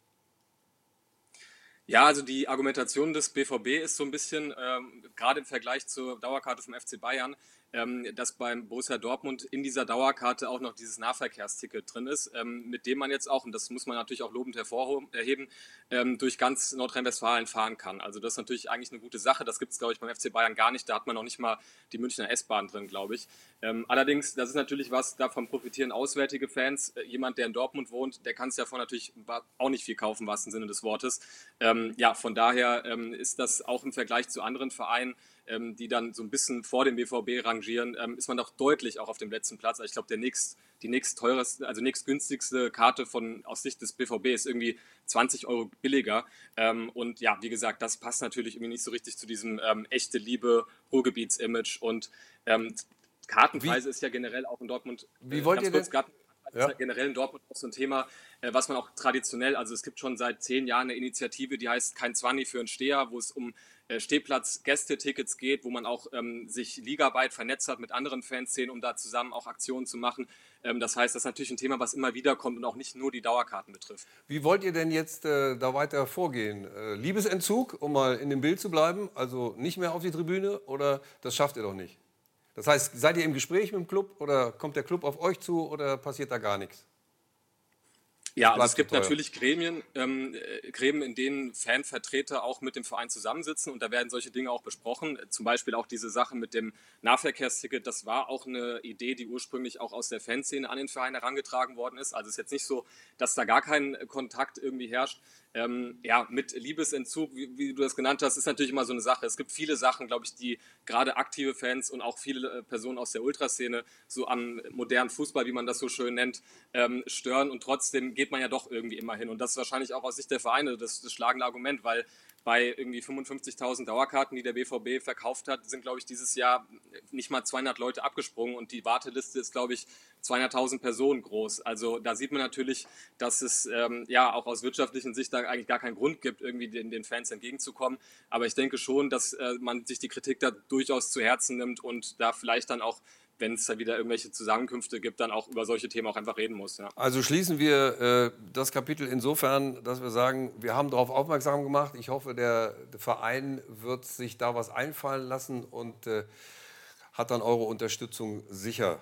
Ja, also die Argumentation des BVB ist so ein bisschen, ähm, gerade im Vergleich zur Dauerkarte vom FC Bayern, ähm, dass beim Borussia Dortmund in dieser Dauerkarte auch noch dieses Nahverkehrsticket drin ist, ähm, mit dem man jetzt auch, und das muss man natürlich auch lobend hervorheben, ähm, durch ganz Nordrhein-Westfalen fahren kann. Also das ist natürlich eigentlich eine gute Sache. Das gibt es, glaube ich, beim FC Bayern gar nicht. Da hat man noch nicht mal die Münchner S-Bahn drin, glaube ich. Ähm, allerdings, das ist natürlich was, davon profitieren auswärtige Fans. Äh, jemand, der in Dortmund wohnt, der kann es davon natürlich auch nicht viel kaufen, im wahrsten Sinne des Wortes. Ähm, ja, von daher ähm, ist das auch im Vergleich zu anderen Vereinen ähm, die dann so ein bisschen vor dem BVB rangieren, ähm, ist man doch deutlich auch auf dem letzten Platz. Also ich glaube, der nächst, die nächst teuerste, also nächst günstigste Karte von, aus Sicht des BVB ist irgendwie 20 Euro billiger. Ähm, und ja, wie gesagt, das passt natürlich irgendwie nicht so richtig zu diesem ähm, echte Liebe Ruhrgebiets-Image und ähm, Kartenpreise wie, ist ja generell auch in Dortmund. Wie wollt ihr kurz, denn? Ja. generell in Dortmund auch so ein Thema, äh, was man auch traditionell, also es gibt schon seit zehn Jahren eine Initiative, die heißt Kein Zwanni für einen Steher, wo es um äh, Stehplatz-Gästetickets geht, wo man auch ähm, sich ligaweit vernetzt hat mit anderen Fanszenen, um da zusammen auch Aktionen zu machen. Ähm, das heißt, das ist natürlich ein Thema, was immer wieder kommt und auch nicht nur die Dauerkarten betrifft. Wie wollt ihr denn jetzt äh, da weiter vorgehen? Äh, Liebesentzug, um mal in dem Bild zu bleiben, also nicht mehr auf die Tribüne oder das schafft ihr doch nicht? Das heißt, seid ihr im Gespräch mit dem Club oder kommt der Club auf euch zu oder passiert da gar nichts? Ja, also es gibt teuer. natürlich Gremien, ähm, äh, Gremien, in denen Fanvertreter auch mit dem Verein zusammensitzen und da werden solche Dinge auch besprochen. Zum Beispiel auch diese Sache mit dem Nahverkehrsticket. Das war auch eine Idee, die ursprünglich auch aus der Fanszene an den Verein herangetragen worden ist. Also es ist jetzt nicht so, dass da gar kein Kontakt irgendwie herrscht. Ähm, ja, mit Liebesentzug, wie, wie, du das genannt hast, ist natürlich immer so eine Sache. Es gibt viele Sachen, glaube ich, die gerade aktive Fans und auch viele äh, Personen aus der Ultraszene so am modernen Fußball, wie man das so schön nennt, ähm, stören. Und trotzdem geht man ja doch irgendwie immer hin. Und das ist wahrscheinlich auch aus Sicht der Vereine das, das schlagende Argument, weil bei irgendwie 55.000 Dauerkarten, die der BVB verkauft hat, sind, glaube ich, dieses Jahr nicht mal 200 Leute abgesprungen und die Warteliste ist, glaube ich, 200.000 Personen groß. Also da sieht man natürlich, dass es ähm, ja auch aus wirtschaftlichen Sicht da eigentlich gar keinen Grund gibt, irgendwie den, den Fans entgegenzukommen. Aber ich denke schon, dass äh, man sich die Kritik da durchaus zu Herzen nimmt und da vielleicht dann auch wenn es da wieder irgendwelche Zusammenkünfte gibt, dann auch über solche Themen auch einfach reden muss. Ja. Also schließen wir äh, das Kapitel insofern, dass wir sagen, wir haben darauf aufmerksam gemacht. Ich hoffe, der, der Verein wird sich da was einfallen lassen und äh, hat dann eure Unterstützung sicher.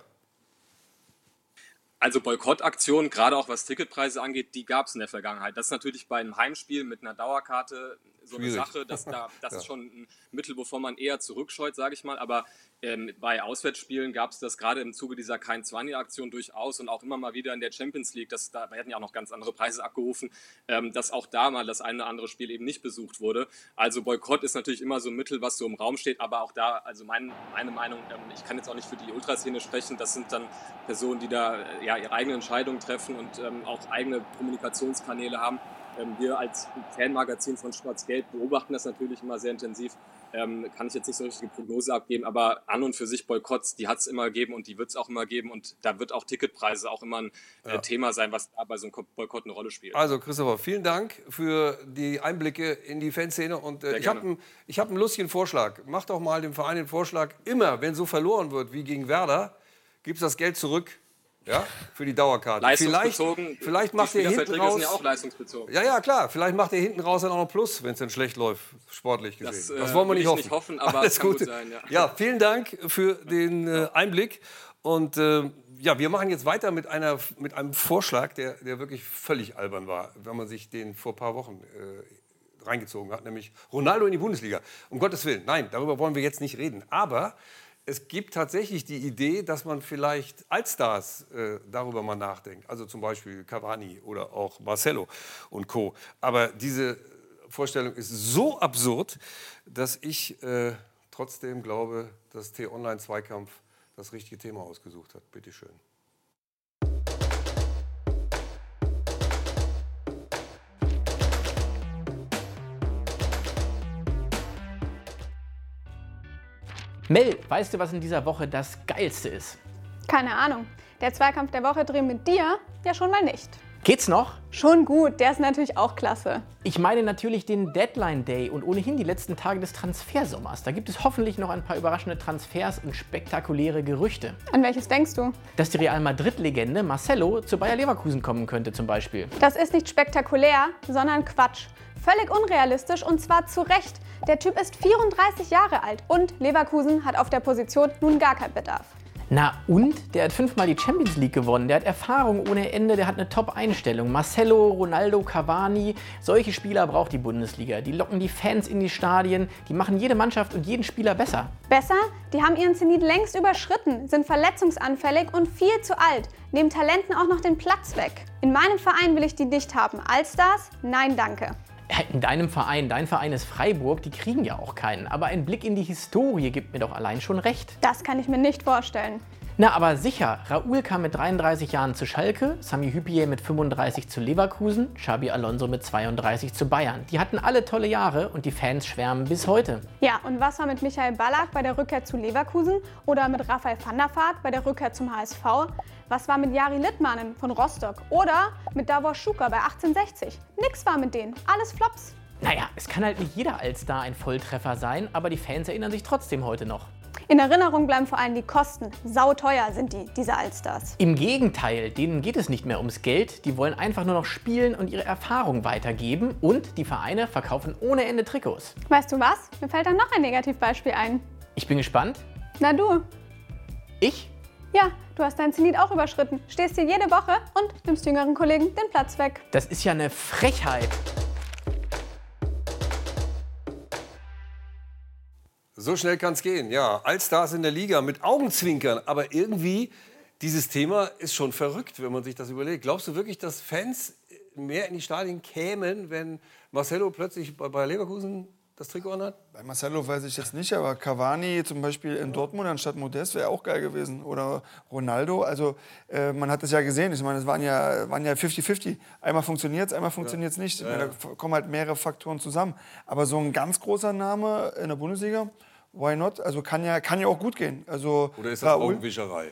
Also Boykottaktionen, gerade auch was Ticketpreise angeht, die gab es in der Vergangenheit. Das ist natürlich bei einem Heimspiel mit einer Dauerkarte so eine Sache, dass da, das [laughs] ja. ist schon ein Mittel, wovon man eher zurückscheut, sage ich mal. Aber ähm, bei Auswärtsspielen gab es das gerade im Zuge dieser kein 20 aktion durchaus und auch immer mal wieder in der Champions League, das, da werden ja auch noch ganz andere Preise abgerufen, ähm, dass auch da mal das eine oder andere Spiel eben nicht besucht wurde. Also Boykott ist natürlich immer so ein Mittel, was so im Raum steht, aber auch da, also mein, meine Meinung, ähm, ich kann jetzt auch nicht für die Ultraszene sprechen, das sind dann Personen, die da äh, ja, ihre eigenen Entscheidungen treffen und ähm, auch eigene Kommunikationskanäle haben. Ähm, wir als Fanmagazin von Schwarz-Gelb beobachten das natürlich immer sehr intensiv. Ähm, kann ich jetzt nicht so richtige Prognose abgeben, aber an und für sich Boykotts, die hat es immer gegeben und die wird es auch immer geben und da wird auch Ticketpreise auch immer ein äh, ja. Thema sein, was da bei so einem Boykott eine Rolle spielt. Also Christopher, vielen Dank für die Einblicke in die Fanszene und äh, ich habe einen hab lustigen Vorschlag. Mach doch mal dem Verein den Vorschlag, immer wenn so verloren wird wie gegen Werder, gibst das Geld zurück ja, für die Dauerkarte. Leistungsbezogen. Vielleicht, vielleicht macht ihr hinten raus. Sind ja auch leistungsbezogen. Ja, ja, klar. Vielleicht macht ihr hinten raus dann auch noch Plus, wenn es dann schlecht läuft, sportlich gesehen. Das, äh, das wollen wir nicht hoffen. nicht hoffen, aber Alles gut. gut sein. Ja. ja. vielen Dank für den äh, Einblick. Und äh, ja, wir machen jetzt weiter mit, einer, mit einem Vorschlag, der, der wirklich völlig albern war, wenn man sich den vor ein paar Wochen äh, reingezogen hat, nämlich Ronaldo in die Bundesliga. Um Gottes Willen, nein, darüber wollen wir jetzt nicht reden. Aber es gibt tatsächlich die Idee, dass man vielleicht Allstars äh, darüber mal nachdenkt. Also zum Beispiel Cavani oder auch Marcelo und Co. Aber diese Vorstellung ist so absurd, dass ich äh, trotzdem glaube, dass T-Online-Zweikampf das richtige Thema ausgesucht hat. Bitte Mel, weißt du, was in dieser Woche das Geilste ist? Keine Ahnung. Der Zweikampf der Woche drehen mit dir ja schon mal nicht. Geht's noch? Schon gut, der ist natürlich auch klasse. Ich meine natürlich den Deadline Day und ohnehin die letzten Tage des Transfersommers. Da gibt es hoffentlich noch ein paar überraschende Transfers und spektakuläre Gerüchte. An welches denkst du? Dass die Real Madrid-Legende Marcelo zu Bayer Leverkusen kommen könnte zum Beispiel. Das ist nicht spektakulär, sondern Quatsch. Völlig unrealistisch und zwar zu Recht. Der Typ ist 34 Jahre alt und Leverkusen hat auf der Position nun gar keinen Bedarf. Na und? Der hat fünfmal die Champions League gewonnen, der hat Erfahrung ohne Ende, der hat eine Top-Einstellung. Marcelo, Ronaldo, Cavani, solche Spieler braucht die Bundesliga. Die locken die Fans in die Stadien, die machen jede Mannschaft und jeden Spieler besser. Besser? Die haben ihren Zenit längst überschritten, sind verletzungsanfällig und viel zu alt, nehmen Talenten auch noch den Platz weg. In meinem Verein will ich die nicht haben. Allstars? Nein, danke. In deinem Verein, dein Verein ist Freiburg, die kriegen ja auch keinen. Aber ein Blick in die Historie gibt mir doch allein schon recht. Das kann ich mir nicht vorstellen. Na, aber sicher. Raúl kam mit 33 Jahren zu Schalke, Sami Hüppier mit 35 zu Leverkusen, Xabi Alonso mit 32 zu Bayern. Die hatten alle tolle Jahre und die Fans schwärmen bis heute. Ja, und was war mit Michael Ballack bei der Rückkehr zu Leverkusen oder mit Raphael van der Vaart bei der Rückkehr zum HSV? Was war mit Jari Littmannen von Rostock oder mit Davor Schuka bei 1860? Nix war mit denen, alles Flops. Naja, es kann halt nicht jeder Allstar ein Volltreffer sein, aber die Fans erinnern sich trotzdem heute noch. In Erinnerung bleiben vor allem die Kosten. Sauteuer sind die, diese Allstars. Im Gegenteil, denen geht es nicht mehr ums Geld. Die wollen einfach nur noch spielen und ihre Erfahrung weitergeben. Und die Vereine verkaufen ohne Ende Trikots. Weißt du was? Mir fällt da noch ein Negativbeispiel ein. Ich bin gespannt. Na du. Ich? Ja, du hast dein Zenit auch überschritten. Stehst hier jede Woche und nimmst jüngeren Kollegen den Platz weg. Das ist ja eine Frechheit. So schnell kann es gehen, ja. Allstars in der Liga mit Augenzwinkern. Aber irgendwie, dieses Thema ist schon verrückt, wenn man sich das überlegt. Glaubst du wirklich, dass Fans mehr in die Stadien kämen, wenn Marcelo plötzlich bei, bei Leverkusen das Trikot anhat? Bei Marcelo weiß ich jetzt nicht, aber Cavani zum Beispiel in Dortmund anstatt Modest wäre auch geil gewesen. Oder Ronaldo. Also äh, man hat das ja gesehen. Ich meine, es waren ja 50-50. Waren ja 50 /50. einmal funktioniert es, einmal funktioniert es nicht. Ja, ja. Da kommen halt mehrere Faktoren zusammen. Aber so ein ganz großer Name in der Bundesliga, why not? Also kann ja, kann ja auch gut gehen. Also, Oder ist das Raoul, Augenwischerei?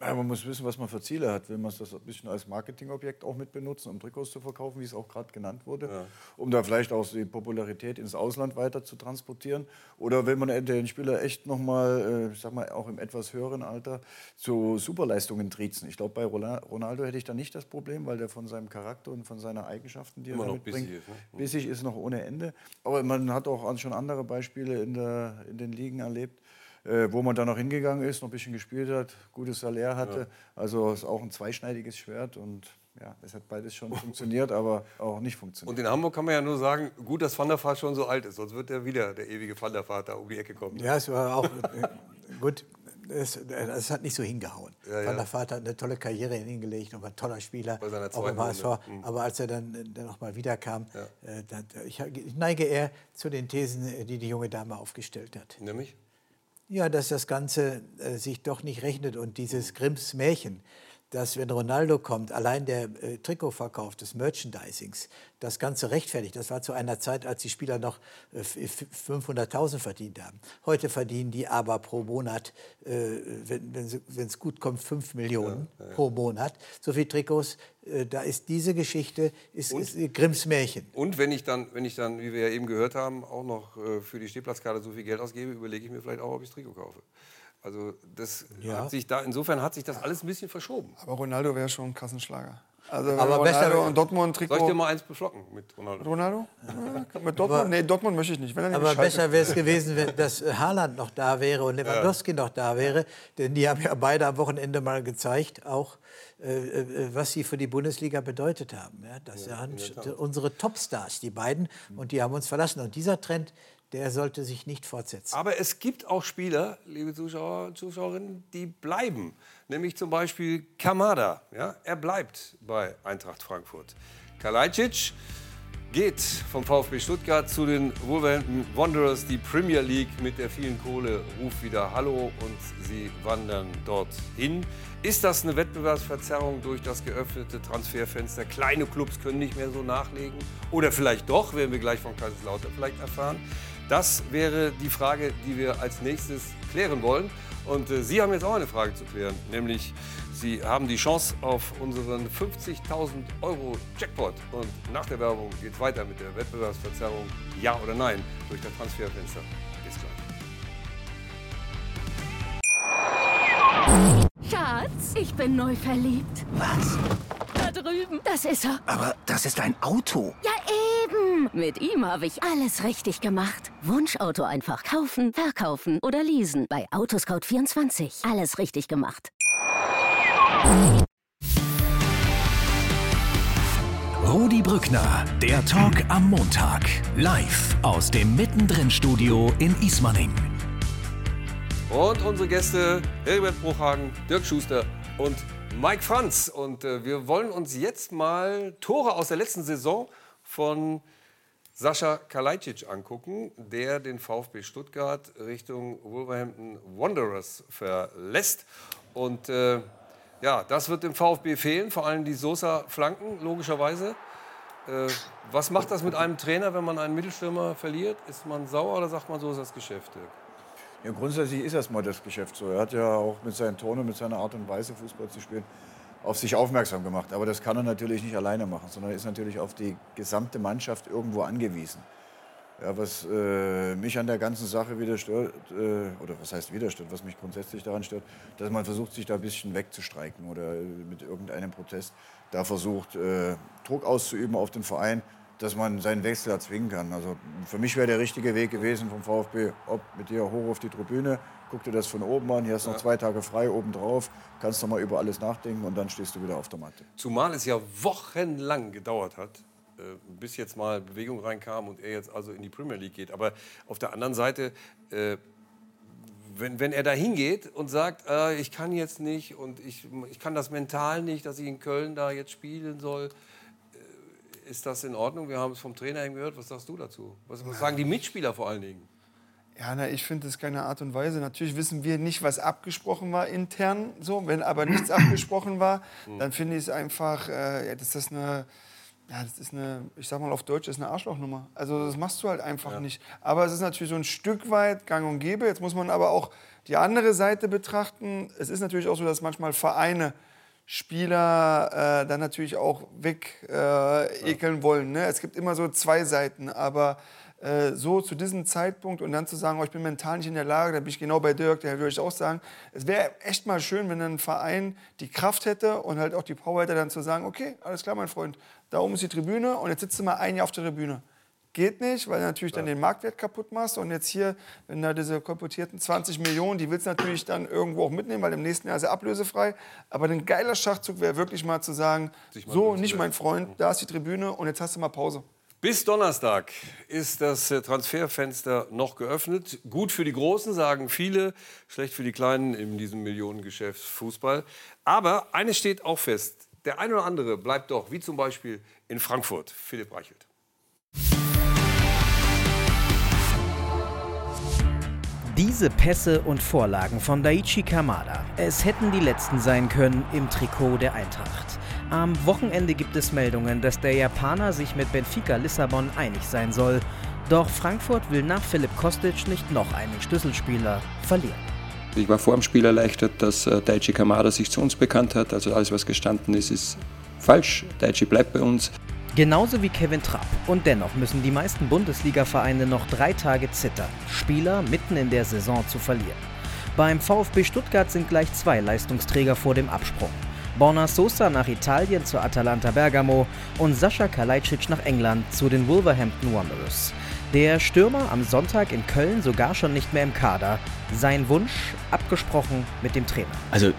Ja, man muss wissen, was man für Ziele hat. Will man das ein bisschen als Marketingobjekt auch mit benutzen, um Trikots zu verkaufen, wie es auch gerade genannt wurde, ja. um da vielleicht auch die Popularität ins Ausland weiter zu transportieren? Oder will man den Spieler echt nochmal, äh, ich sag mal, auch im etwas höheren Alter zu Superleistungen triezen? Ich glaube, bei Ronaldo hätte ich da nicht das Problem, weil der von seinem Charakter und von seinen Eigenschaften, die Immer er mitbringt, bissig ist, ne? bissig ist noch ohne Ende. Aber man hat auch schon andere Beispiele in, der, in den Ligen erlebt, äh, wo man dann noch hingegangen ist, noch ein bisschen gespielt hat, gutes Salär hatte. Ja. Also ist auch ein zweischneidiges Schwert und ja, es hat beides schon [laughs] funktioniert, aber auch nicht funktioniert. Und in Hamburg kann man ja nur sagen, gut, dass Van der Vaart schon so alt ist, sonst wird er wieder der ewige Van der Vaart da um die Ecke kommen. Ja, es war auch äh, gut. Es, es, hat nicht so hingehauen. Ja, Van der Vaart hat eine tolle Karriere hingelegt und war ein toller Spieler, auch im HSV. Mhm. Aber als er dann, dann noch mal wiederkam, ja. äh, dann, ich, ich neige eher zu den Thesen, die die junge Dame aufgestellt hat. Nämlich? Ja, dass das Ganze äh, sich doch nicht rechnet und dieses Grimms Märchen, dass wenn Ronaldo kommt, allein der äh, Trikotverkauf des Merchandisings das Ganze rechtfertigt. Das war zu einer Zeit, als die Spieler noch äh, 500.000 verdient haben. Heute verdienen die aber pro Monat, äh, wenn es gut kommt, 5 Millionen ja, ja. pro Monat. So viele Trikots, äh, da ist diese Geschichte ist, ist, Grimms Märchen. Und wenn ich, dann, wenn ich dann, wie wir ja eben gehört haben, auch noch äh, für die Stehplatzkarte so viel Geld ausgebe, überlege ich mir vielleicht auch, ob ich das Trikot kaufe. Also das ja. hat sich da, insofern hat sich das alles ein bisschen verschoben. Aber Ronaldo wäre schon ein Kassenschlager. Also aber Ronaldo besser und Dortmund Trikot. Soll ich dir mal eins beflocken mit Ronaldo? Ronaldo? Ja, mit Dortmund? Aber, nee, Dortmund möchte ich nicht. aber besser wäre es gewesen, wenn das Haaland noch da wäre und Lewandowski ja. noch da wäre. Denn die haben ja beide am Wochenende mal gezeigt, auch äh, äh was sie für die Bundesliga bedeutet haben. Ja, das ja, sind unsere Topstars, die beiden. Und die haben uns verlassen. Und dieser Trend, der sollte sich nicht fortsetzen. Aber es gibt auch Spieler, liebe Zuschauer, Zuschauerinnen, die bleiben. Nämlich zum Beispiel Kamada. Ja? Er bleibt bei Eintracht Frankfurt. Kalajdzic geht vom VfB Stuttgart zu den Wolverhampton Wanderers. Die Premier League mit der vielen Kohle ruft wieder Hallo und sie wandern dorthin. Ist das eine Wettbewerbsverzerrung durch das geöffnete Transferfenster? Kleine Clubs können nicht mehr so nachlegen. Oder vielleicht doch, werden wir gleich von Kaiserslautern vielleicht erfahren. Das wäre die Frage, die wir als nächstes klären wollen. Und äh, Sie haben jetzt auch eine Frage zu klären, nämlich Sie haben die Chance auf unseren 50.000 Euro Jackpot. Und nach der Werbung geht es weiter mit der Wettbewerbsverzerrung Ja oder Nein durch das Transferfenster. Schatz, ich bin neu verliebt. Was? Da drüben. Das ist er. Aber das ist ein Auto. Ja, eben. Mit ihm habe ich alles richtig gemacht. Wunschauto einfach kaufen, verkaufen oder leasen. Bei Autoscout24. Alles richtig gemacht. Rudi Brückner, der Talk am Montag. Live aus dem Mittendrin-Studio in Ismaning. Und unsere Gäste Herbert Bruchhagen, Dirk Schuster und Mike Franz. Und äh, wir wollen uns jetzt mal Tore aus der letzten Saison von Sascha Kalajdzic angucken, der den VfB Stuttgart Richtung Wolverhampton Wanderers verlässt. Und äh, ja, das wird dem VfB fehlen, vor allem die Sosa-Flanken, logischerweise. Äh, was macht das mit einem Trainer, wenn man einen Mittelstürmer verliert? Ist man sauer oder sagt man, so ist das Geschäft? Ja, grundsätzlich ist erstmal das Geschäft so. Er hat ja auch mit seinen Tonen, mit seiner Art und Weise, Fußball zu spielen, auf sich aufmerksam gemacht. Aber das kann er natürlich nicht alleine machen, sondern ist natürlich auf die gesamte Mannschaft irgendwo angewiesen. Ja, was äh, mich an der ganzen Sache wieder stört, äh, oder was heißt wieder stört, was mich grundsätzlich daran stört, dass man versucht, sich da ein bisschen wegzustreiken oder äh, mit irgendeinem Protest da versucht, äh, Druck auszuüben auf den Verein dass man seinen Wechsel erzwingen kann. Also für mich wäre der richtige Weg gewesen vom VfB, ob mit dir hoch auf die Tribüne, guck dir das von oben an, hier hast du ja. noch zwei Tage frei oben drauf, kannst noch mal über alles nachdenken und dann stehst du wieder auf der Matte. Zumal es ja wochenlang gedauert hat, äh, bis jetzt mal Bewegung reinkam und er jetzt also in die Premier League geht. Aber auf der anderen Seite, äh, wenn, wenn er da hingeht und sagt, äh, ich kann jetzt nicht und ich, ich kann das mental nicht, dass ich in Köln da jetzt spielen soll, ist das in Ordnung? Wir haben es vom Trainer eben gehört. Was sagst du dazu? Was, was sagen die Mitspieler vor allen Dingen? Ja, na, ich finde das keine Art und Weise. Natürlich wissen wir nicht, was abgesprochen war intern. So, wenn aber nichts [laughs] abgesprochen war, hm. dann finde ich es einfach, äh, ja, das ist eine, ja, das ist eine, ich sag mal auf Deutsch, das ist eine Arschlochnummer. Also das machst du halt einfach ja. nicht. Aber es ist natürlich so ein Stück weit Gang und Gäbe. Jetzt muss man aber auch die andere Seite betrachten. Es ist natürlich auch so, dass manchmal Vereine Spieler äh, dann natürlich auch weg äh, ekeln wollen. Ne? Es gibt immer so zwei Seiten, aber äh, so zu diesem Zeitpunkt und dann zu sagen, oh, ich bin mental nicht in der Lage, da bin ich genau bei Dirk, der würde ich auch sagen, es wäre echt mal schön, wenn ein Verein die Kraft hätte und halt auch die Power hätte, dann zu sagen, okay, alles klar, mein Freund, da oben ist die Tribüne und jetzt sitzt du mal ein Jahr auf der Tribüne. Geht nicht, weil du natürlich dann den Marktwert kaputt machst. Und jetzt hier, wenn da diese kolportierten 20 Millionen, die willst du natürlich dann irgendwo auch mitnehmen, weil im nächsten Jahr ist er ablösefrei. Aber ein geiler Schachzug wäre wirklich mal zu sagen, so, nicht mein Freund, da ist die Tribüne und jetzt hast du mal Pause. Bis Donnerstag ist das äh, Transferfenster noch geöffnet. Gut für die Großen, sagen viele, schlecht für die Kleinen in diesem Millionengeschäft Fußball. Aber eines steht auch fest, der eine oder andere bleibt doch, wie zum Beispiel in Frankfurt. Philipp Reichelt. Diese Pässe und Vorlagen von Daichi Kamada. Es hätten die letzten sein können im Trikot der Eintracht. Am Wochenende gibt es Meldungen, dass der Japaner sich mit Benfica Lissabon einig sein soll. Doch Frankfurt will nach Philipp Kostic nicht noch einen Schlüsselspieler verlieren. Ich war vor dem Spiel erleichtert, dass äh, Daichi Kamada sich zu uns bekannt hat. Also alles, was gestanden ist, ist falsch. Daichi bleibt bei uns. Genauso wie Kevin Trapp. Und dennoch müssen die meisten Bundesliga-Vereine noch drei Tage zittern, Spieler mitten in der Saison zu verlieren. Beim VfB Stuttgart sind gleich zwei Leistungsträger vor dem Absprung. Borna Sosa nach Italien zur Atalanta Bergamo und Sascha Kalajdzic nach England zu den Wolverhampton Wanderers. Der Stürmer am Sonntag in Köln sogar schon nicht mehr im Kader. Sein Wunsch abgesprochen mit dem Trainer. Also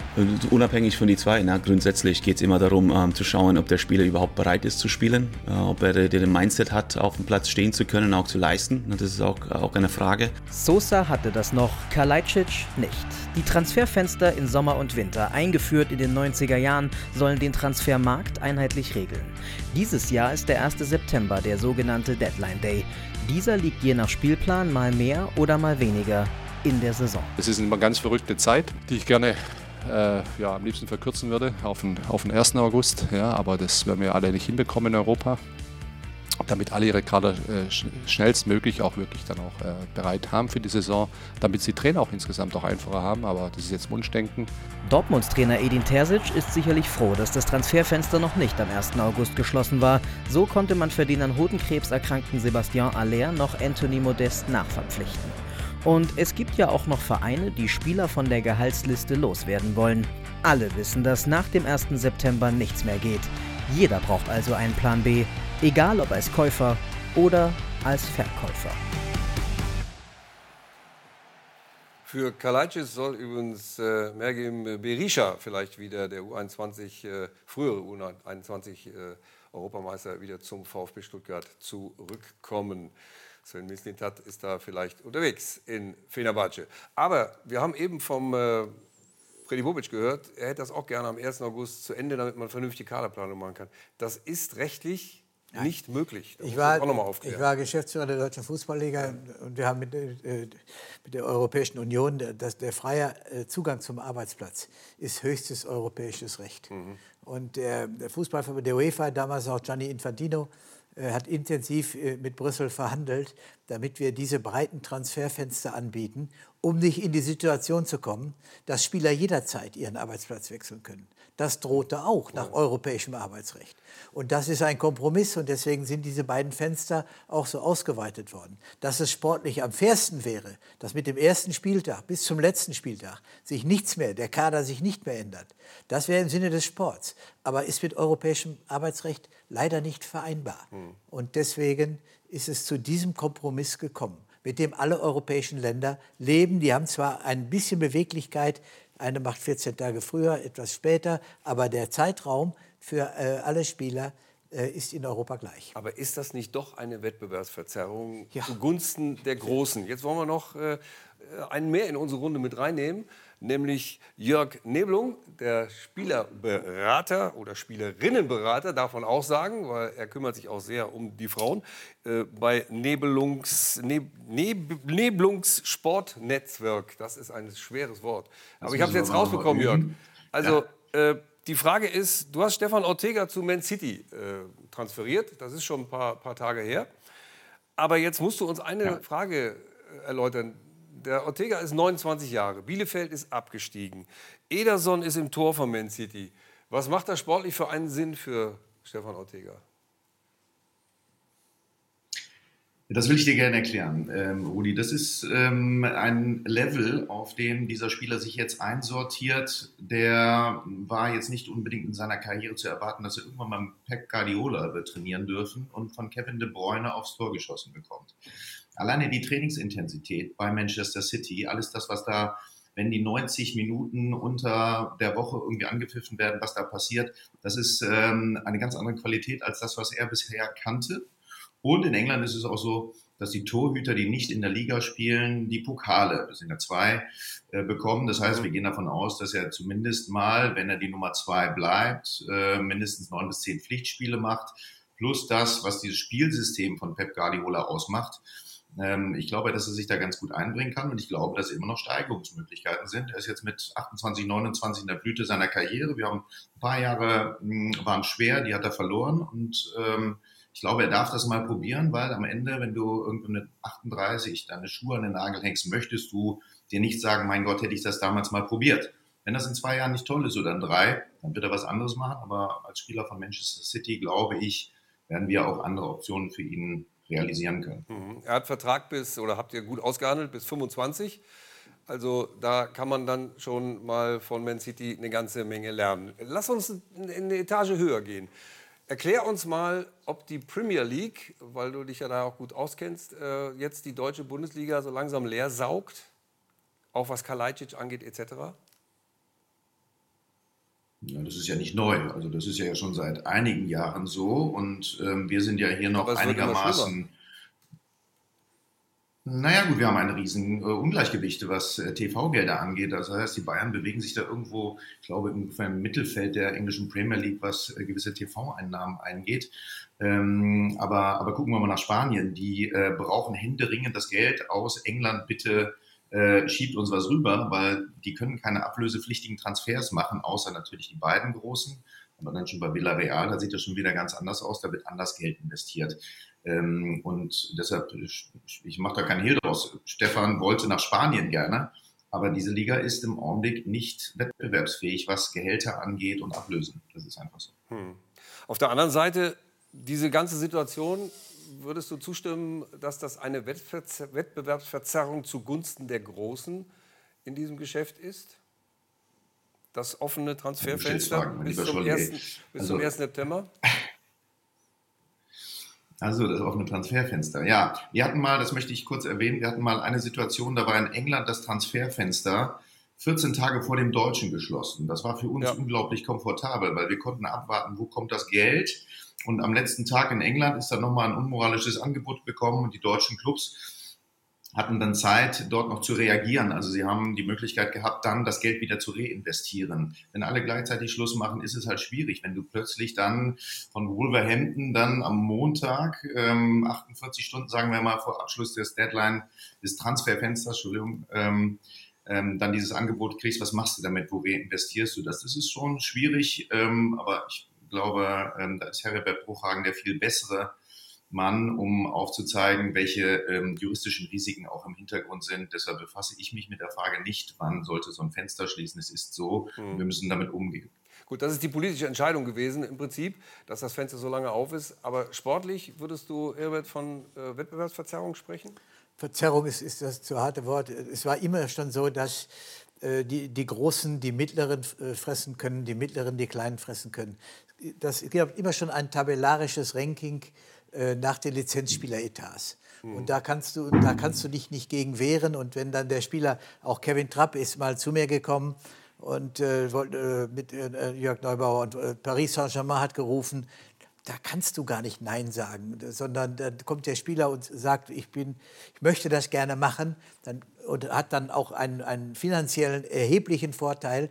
unabhängig von die zwei, na, grundsätzlich geht es immer darum ähm, zu schauen, ob der Spieler überhaupt bereit ist zu spielen, äh, ob er den Mindset hat, auf dem Platz stehen zu können, auch zu leisten. Das ist auch, auch eine Frage. Sosa hatte das noch, Kalajdzic nicht. Die Transferfenster in Sommer und Winter, eingeführt in den 90er Jahren, sollen den Transfermarkt einheitlich regeln. Dieses Jahr ist der 1. September der sogenannte Deadline Day. Dieser liegt je nach Spielplan mal mehr oder mal weniger in der Saison. Es ist eine ganz verrückte Zeit, die ich gerne äh, ja, am liebsten verkürzen würde auf den, auf den 1. August. Ja, aber das werden wir alle nicht hinbekommen in Europa damit alle ihre Kader äh, schnellstmöglich auch wirklich dann auch äh, bereit haben für die Saison, damit sie Trainer auch insgesamt auch einfacher haben, aber das ist jetzt Wunschdenken. Dortmunds Trainer Edin Terzic ist sicherlich froh, dass das Transferfenster noch nicht am 1. August geschlossen war. So konnte man für den an Hodenkrebs erkrankten Sebastian Aller noch Anthony Modest nachverpflichten. Und es gibt ja auch noch Vereine, die Spieler von der Gehaltsliste loswerden wollen. Alle wissen, dass nach dem 1. September nichts mehr geht. Jeder braucht also einen Plan B, egal ob als Käufer oder als Verkäufer. Für Kalajdzic soll übrigens äh, Mergim Berisha vielleicht wieder der U21, äh, frühere U21 äh, Europameister wieder zum VfB Stuttgart zurückkommen. Sven Mislintat ist da vielleicht unterwegs in Fenerbahce. Aber wir haben eben vom äh, Freddy Bobic gehört, er hätte das auch gerne am 1. August zu Ende, damit man vernünftige Kaderplanung machen kann. Das ist rechtlich Nein. nicht möglich. ich war, ich war, Geschäftsführer der Deutschen Fußballliga und wir haben mit, äh, mit der Europäischen Union, dass der freie äh, Zugang zum Arbeitsplatz ist höchstes europäisches Recht. Mhm. Und der, der Fußballverband der UEFA, damals auch Gianni Infantino, hat intensiv äh, mit Brüssel verhandelt, damit wir diese breiten Transferfenster anbieten, um nicht in die Situation zu kommen, dass Spieler jederzeit ihren Arbeitsplatz wechseln können. Das drohte auch nach europäischem Arbeitsrecht. Und das ist ein Kompromiss und deswegen sind diese beiden Fenster auch so ausgeweitet worden. Dass es sportlich am fairsten wäre, dass mit dem ersten Spieltag bis zum letzten Spieltag sich nichts mehr, der Kader sich nicht mehr ändert, das wäre im Sinne des Sports. Aber ist mit europäischem Arbeitsrecht leider nicht vereinbar. Hm. Und deswegen ist es zu diesem Kompromiss gekommen, mit dem alle europäischen Länder leben. Die haben zwar ein bisschen Beweglichkeit, eine macht 14 Tage früher, etwas später, aber der Zeitraum für äh, alle Spieler äh, ist in Europa gleich. Aber ist das nicht doch eine Wettbewerbsverzerrung ja. zugunsten der Großen? Jetzt wollen wir noch äh, einen mehr in unsere Runde mit reinnehmen nämlich Jörg Nebelung, der Spielerberater oder Spielerinnenberater, darf man auch sagen, weil er kümmert sich auch sehr um die Frauen, äh, bei Nebelungs, Neb, Neb, Nebelungssportnetzwerk. Das ist ein schweres Wort. Aber ich habe es jetzt rausbekommen, Jörg. Also ja. äh, die Frage ist, du hast Stefan Ortega zu Man City äh, transferiert. Das ist schon ein paar, paar Tage her. Aber jetzt musst du uns eine ja. Frage erläutern der Ortega ist 29 Jahre, Bielefeld ist abgestiegen, Ederson ist im Tor von Man City. Was macht das sportlich für einen Sinn für Stefan Ortega? Das will ich dir gerne erklären, ähm, Rudi. Das ist ähm, ein Level, auf dem dieser Spieler sich jetzt einsortiert. Der war jetzt nicht unbedingt in seiner Karriere zu erwarten, dass er irgendwann mal Pep Guardiola wird trainieren dürfen und von Kevin De Bruyne aufs Tor geschossen bekommt alleine die Trainingsintensität bei Manchester City, alles das, was da, wenn die 90 Minuten unter der Woche irgendwie angepfiffen werden, was da passiert, das ist ähm, eine ganz andere Qualität als das, was er bisher kannte. Und in England ist es auch so, dass die Torhüter, die nicht in der Liga spielen, die Pokale, das sind ja zwei, äh, bekommen. Das heißt, wir gehen davon aus, dass er zumindest mal, wenn er die Nummer zwei bleibt, äh, mindestens neun bis zehn Pflichtspiele macht, plus das, was dieses Spielsystem von Pep Guardiola ausmacht. Ähm, ich glaube, dass er sich da ganz gut einbringen kann und ich glaube, dass immer noch Steigerungsmöglichkeiten sind. Er ist jetzt mit 28, 29 in der Blüte seiner Karriere. Wir haben ein paar Jahre hm, waren schwer, die hat er verloren und ähm, ich glaube, er darf das mal probieren, weil am Ende, wenn du irgendwo mit 38 deine Schuhe an den Nagel hängst, möchtest du dir nicht sagen, mein Gott, hätte ich das damals mal probiert. Wenn das in zwei Jahren nicht toll ist oder in drei, dann wird er was anderes machen. Aber als Spieler von Manchester City, glaube ich, werden wir auch andere Optionen für ihn realisieren können. Mhm. Er hat Vertrag bis, oder habt ihr gut ausgehandelt, bis 25. Also da kann man dann schon mal von Man City eine ganze Menge lernen. Lass uns eine Etage höher gehen. Erklär uns mal, ob die Premier League, weil du dich ja da auch gut auskennst, äh, jetzt die deutsche Bundesliga so langsam leer saugt, auch was Kalajdzic angeht etc. Ja, das ist ja nicht neu. Also das ist ja schon seit einigen Jahren so. Und ähm, wir sind ja hier noch einigermaßen naja gut, wir haben ein riesen äh, Ungleichgewicht, was äh, TV-Gelder angeht. Das heißt, die Bayern bewegen sich da irgendwo, ich glaube, ungefähr im Mittelfeld der englischen Premier League, was äh, gewisse TV-Einnahmen eingeht. Ähm, aber, aber gucken wir mal nach Spanien. Die äh, brauchen händeringend das Geld aus England. Bitte äh, schiebt uns was rüber, weil die können keine ablösepflichtigen Transfers machen, außer natürlich die beiden großen. Aber dann schon bei Villarreal, da sieht das schon wieder ganz anders aus, da wird anders Geld investiert. Ähm, und deshalb, ich mache da keinen Hehl draus. Stefan wollte nach Spanien gerne, aber diese Liga ist im Augenblick nicht wettbewerbsfähig, was Gehälter angeht und Ablösen. Das ist einfach so. Hm. Auf der anderen Seite, diese ganze Situation, würdest du zustimmen, dass das eine Wettbewerbsverzerrung zugunsten der Großen in diesem Geschäft ist? Das offene Transferfenster bis, zum 1. bis also, zum 1. September? Also das offene Transferfenster. Ja, wir hatten mal, das möchte ich kurz erwähnen, wir hatten mal eine Situation, da war in England das Transferfenster 14 Tage vor dem Deutschen geschlossen. Das war für uns ja. unglaublich komfortabel, weil wir konnten abwarten, wo kommt das Geld. Und am letzten Tag in England ist dann nochmal ein unmoralisches Angebot bekommen und die deutschen Clubs hatten dann Zeit, dort noch zu reagieren. Also sie haben die Möglichkeit gehabt, dann das Geld wieder zu reinvestieren. Wenn alle gleichzeitig Schluss machen, ist es halt schwierig. Wenn du plötzlich dann von Wolverhampton dann am Montag, ähm, 48 Stunden, sagen wir mal, vor Abschluss des Deadline, des Transferfensters, Entschuldigung, ähm, ähm, dann dieses Angebot kriegst, was machst du damit, wo reinvestierst du das? Das ist schon schwierig, ähm, aber ich glaube, ähm, da ist Herbert Bruchhagen der viel bessere Mann, um aufzuzeigen, welche ähm, juristischen Risiken auch im Hintergrund sind. Deshalb befasse ich mich mit der Frage nicht, wann sollte so ein Fenster schließen. Es ist so, mhm. wir müssen damit umgehen. Gut, das ist die politische Entscheidung gewesen im Prinzip, dass das Fenster so lange auf ist. Aber sportlich würdest du, Herbert, von äh, Wettbewerbsverzerrung sprechen? Verzerrung ist, ist das zu harte Wort. Es war immer schon so, dass äh, die, die Großen die Mittleren äh, fressen können, die Mittleren die Kleinen fressen können. Das gibt immer schon ein tabellarisches Ranking äh, nach den Lizenzspieleretats. Mhm. Und da kannst, du, da kannst du dich nicht gegen wehren. Und wenn dann der Spieler, auch Kevin Trapp ist mal zu mir gekommen und äh, äh mit äh, Jörg Neubauer und äh, Paris Saint-Germain hat gerufen, da kannst du gar nicht Nein sagen, sondern dann kommt der Spieler und sagt, ich, bin, ich möchte das gerne machen dann, und hat dann auch einen, einen finanziellen erheblichen Vorteil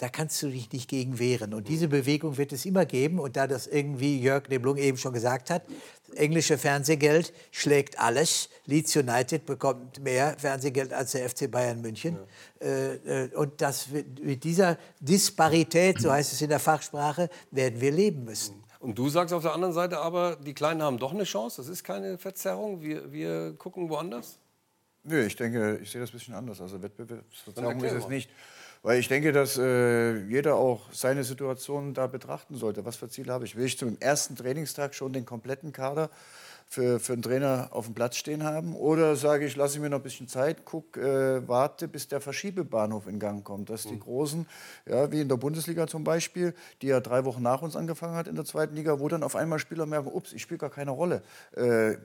da kannst du dich nicht gegen wehren. Und diese Bewegung wird es immer geben. Und da das irgendwie Jörg Neblung eben schon gesagt hat, englische Fernsehgeld schlägt alles. Leeds United bekommt mehr Fernsehgeld als der FC Bayern München. Ja. Äh, äh, und das, mit dieser Disparität, so heißt es in der Fachsprache, werden wir leben müssen. Und du sagst auf der anderen Seite aber, die Kleinen haben doch eine Chance. Das ist keine Verzerrung. Wir, wir gucken woanders. Nö, ich denke, ich sehe das ein bisschen anders. Also Wettbewerbsverzerrung ist es nicht. Weil ich denke, dass äh, jeder auch seine Situation da betrachten sollte. Was für Ziele habe ich? Will ich zum ersten Trainingstag schon den kompletten Kader für, für einen Trainer auf dem Platz stehen haben? Oder sage ich, lasse mir noch ein bisschen Zeit, guck, äh, warte, bis der Verschiebebahnhof in Gang kommt. Dass die mhm. Großen, ja, wie in der Bundesliga zum Beispiel, die ja drei Wochen nach uns angefangen hat in der zweiten Liga, wo dann auf einmal Spieler merken, ups, ich spiele gar keine Rolle. Äh,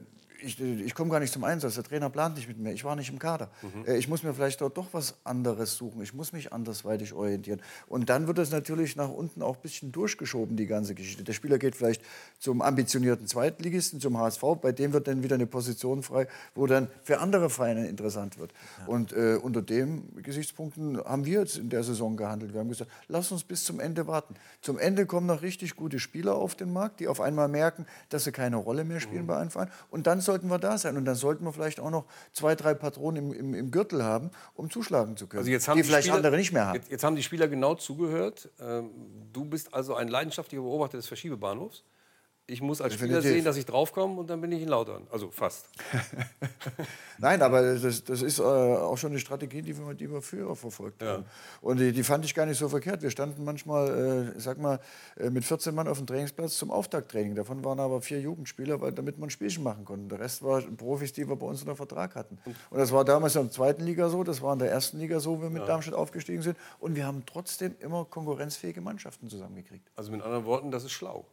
ich, ich komme gar nicht zum Einsatz, der Trainer plant nicht mit mir, ich war nicht im Kader. Mhm. Äh, ich muss mir vielleicht dort doch was anderes suchen, ich muss mich andersweitig orientieren. Und dann wird es natürlich nach unten auch ein bisschen durchgeschoben, die ganze Geschichte. Der Spieler geht vielleicht zum ambitionierten Zweitligisten, zum HSV, bei dem wird dann wieder eine Position frei, wo dann für andere Vereine interessant wird. Ja. Und äh, unter dem Gesichtspunkten haben wir jetzt in der Saison gehandelt. Wir haben gesagt, lass uns bis zum Ende warten. Zum Ende kommen noch richtig gute Spieler auf den Markt, die auf einmal merken, dass sie keine Rolle mehr spielen mhm. bei einem Verein. Und dann sollten wir da sein. Und dann sollten wir vielleicht auch noch zwei, drei Patronen im, im, im Gürtel haben, um zuschlagen zu können, also jetzt haben die, die vielleicht Spieler, andere nicht mehr haben. Jetzt, jetzt, haben die Spieler genau zugehört. Ähm, du bist also ein leidenschaftlicher Beobachter des Verschiebebahnhofs. Ich muss als Definitiv. Spieler sehen, dass ich draufkomme und dann bin ich in Lautern. Also fast. [laughs] Nein, aber das, das ist äh, auch schon eine Strategie, die wir, die wir früher verfolgt ja. haben. Und die, die, fand ich gar nicht so verkehrt. Wir standen manchmal, äh, sag mal, äh, mit 14 Mann auf dem Trainingsplatz zum Auftakttraining. Davon waren aber vier Jugendspieler, weil, damit man ein Spielchen machen konnte. Der Rest war Profis, die wir bei uns unter Vertrag hatten. Und das war damals in der zweiten Liga so, das war in der ersten Liga so, wenn wir mit ja. Darmstadt aufgestiegen sind. Und wir haben trotzdem immer konkurrenzfähige Mannschaften zusammengekriegt. Also mit anderen Worten, das ist schlau.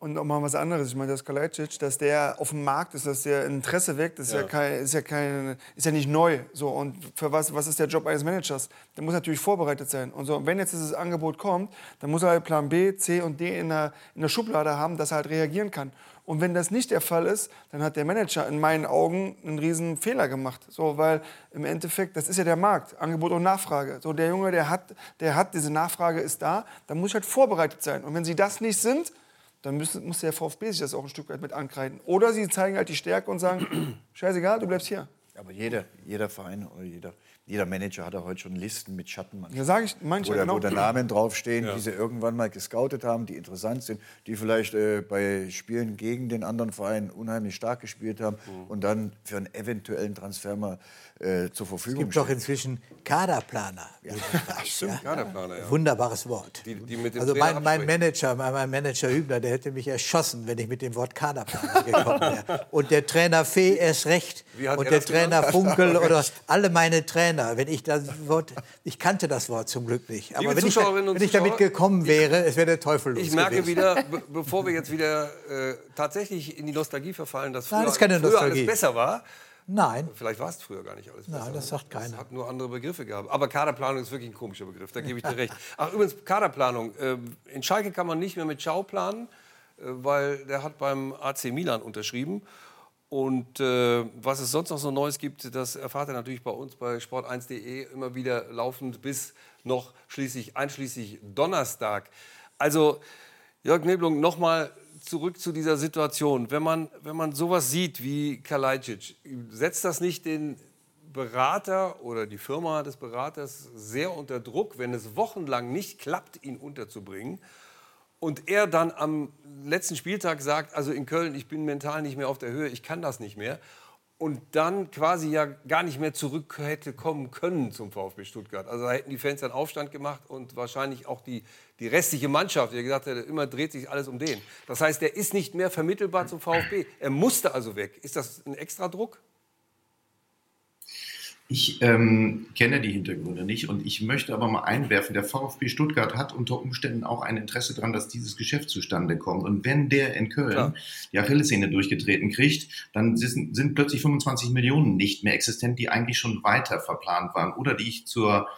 Und noch mal was anderes. Ich meine, das Kalajdzic, dass der auf dem Markt ist, dass der Interesse weckt, ist ja, ja, kein, ist ja, kein, ist ja nicht neu. So, und für was, was ist der Job eines Managers? Der muss natürlich vorbereitet sein. Und so, wenn jetzt dieses Angebot kommt, dann muss er halt Plan B, C und D in der, in der Schublade haben, dass er halt reagieren kann. Und wenn das nicht der Fall ist, dann hat der Manager in meinen Augen einen riesen Fehler gemacht. So, weil im Endeffekt, das ist ja der Markt, Angebot und Nachfrage. So, der Junge, der hat, der hat, diese Nachfrage ist da, dann muss ich halt vorbereitet sein. Und wenn sie das nicht sind, dann muss, muss der VfB sich das auch ein Stück weit mit ankreiden. Oder sie zeigen halt die Stärke und sagen, [clears throat] scheißegal, du bleibst hier. Aber jeder, jeder Verein oder jeder, jeder Manager hat ja heute schon Listen mit Schattenmannschaften. Ja, sage ich manchmal. Wo, genau. wo da Namen draufstehen, ja. die sie irgendwann mal gescoutet haben, die interessant sind, die vielleicht äh, bei Spielen gegen den anderen Verein unheimlich stark gespielt haben mhm. und dann für einen eventuellen Transfer mal äh, zur Verfügung Es gibt doch inzwischen Kaderplaner. Ja. [laughs] Stimmt, ja? Kaderplaner, ja. Wunderbares Wort. Die, die also mein, mein, Manager, mein Manager Hübner, der hätte mich erschossen, wenn ich mit dem Wort Kaderplaner [laughs] gekommen wäre. Und der Trainer Fee erst recht. Und der Trainer [laughs] Funkel oder alle meine Trainer. Wenn ich das Wort, ich kannte das Wort zum Glück nicht. Aber wenn ich, wenn ich, damit gekommen wäre, es wäre der Teufel los Ich merke gewesen. wieder, bevor wir jetzt wieder äh, tatsächlich in die Nostalgie verfallen, dass früher, Nein, das früher alles besser war. Nein. Vielleicht war es früher gar nicht alles besser. Nein, das sagt keiner. Es hat nur andere Begriffe gehabt. Aber Kaderplanung ist wirklich ein komischer Begriff, da gebe ich dir recht. Ach, übrigens, Kaderplanung. Ähm, in Schalke kann man nicht mehr mit Schau planen, äh, weil der hat beim AC Milan unterschrieben. Und äh, was es sonst noch so Neues gibt, das erfahrt ihr natürlich bei uns bei sport1.de immer wieder laufend bis noch schließlich einschließlich Donnerstag. Also Jörg Neblung, nochmal zurück zu dieser Situation. Wenn man, wenn man sowas sieht wie Kalajdzic, setzt das nicht den Berater oder die Firma des Beraters sehr unter Druck, wenn es wochenlang nicht klappt, ihn unterzubringen? Und er dann am letzten Spieltag sagt, also in Köln, ich bin mental nicht mehr auf der Höhe, ich kann das nicht mehr und dann quasi ja gar nicht mehr zurück hätte kommen können zum VfB Stuttgart. Also da hätten die Fans dann Aufstand gemacht und wahrscheinlich auch die, die restliche Mannschaft, die gesagt hätte, immer dreht sich alles um den. Das heißt, der ist nicht mehr vermittelbar zum VfB. Er musste also weg. Ist das ein extra Druck? Ich ähm, kenne die Hintergründe nicht und ich möchte aber mal einwerfen, der VfB Stuttgart hat unter Umständen auch ein Interesse daran, dass dieses Geschäft zustande kommt. Und wenn der in Köln Klar. die Achillessehne durchgetreten kriegt, dann sind, sind plötzlich 25 Millionen nicht mehr existent, die eigentlich schon weiter verplant waren oder die ich zur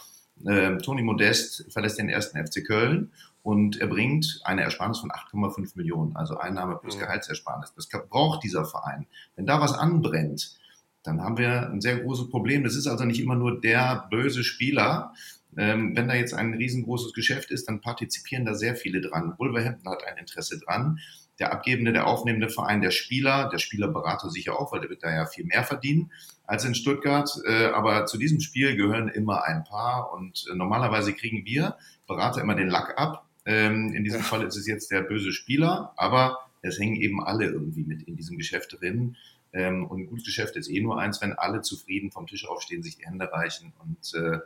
äh, Toni Modest verlässt den ersten FC Köln und er bringt eine Ersparnis von 8,5 Millionen, also Einnahme plus Gehaltsersparnis. Das braucht dieser Verein. Wenn da was anbrennt, dann haben wir ein sehr großes Problem. Das ist also nicht immer nur der böse Spieler. Ähm, wenn da jetzt ein riesengroßes Geschäft ist, dann partizipieren da sehr viele dran. Wolverhampton hat ein Interesse dran. Der abgebende, der aufnehmende Verein, der Spieler, der Spielerberater sicher auch, weil der wird da ja viel mehr verdienen als in Stuttgart. Äh, aber zu diesem Spiel gehören immer ein paar und äh, normalerweise kriegen wir Berater immer den Lack ab. Ähm, in diesem Fall ist es jetzt der böse Spieler, aber es hängen eben alle irgendwie mit in diesem Geschäft drin. Ähm, und ein gutes Geschäft ist eh nur eins, wenn alle zufrieden vom Tisch aufstehen, sich die Hände reichen und äh,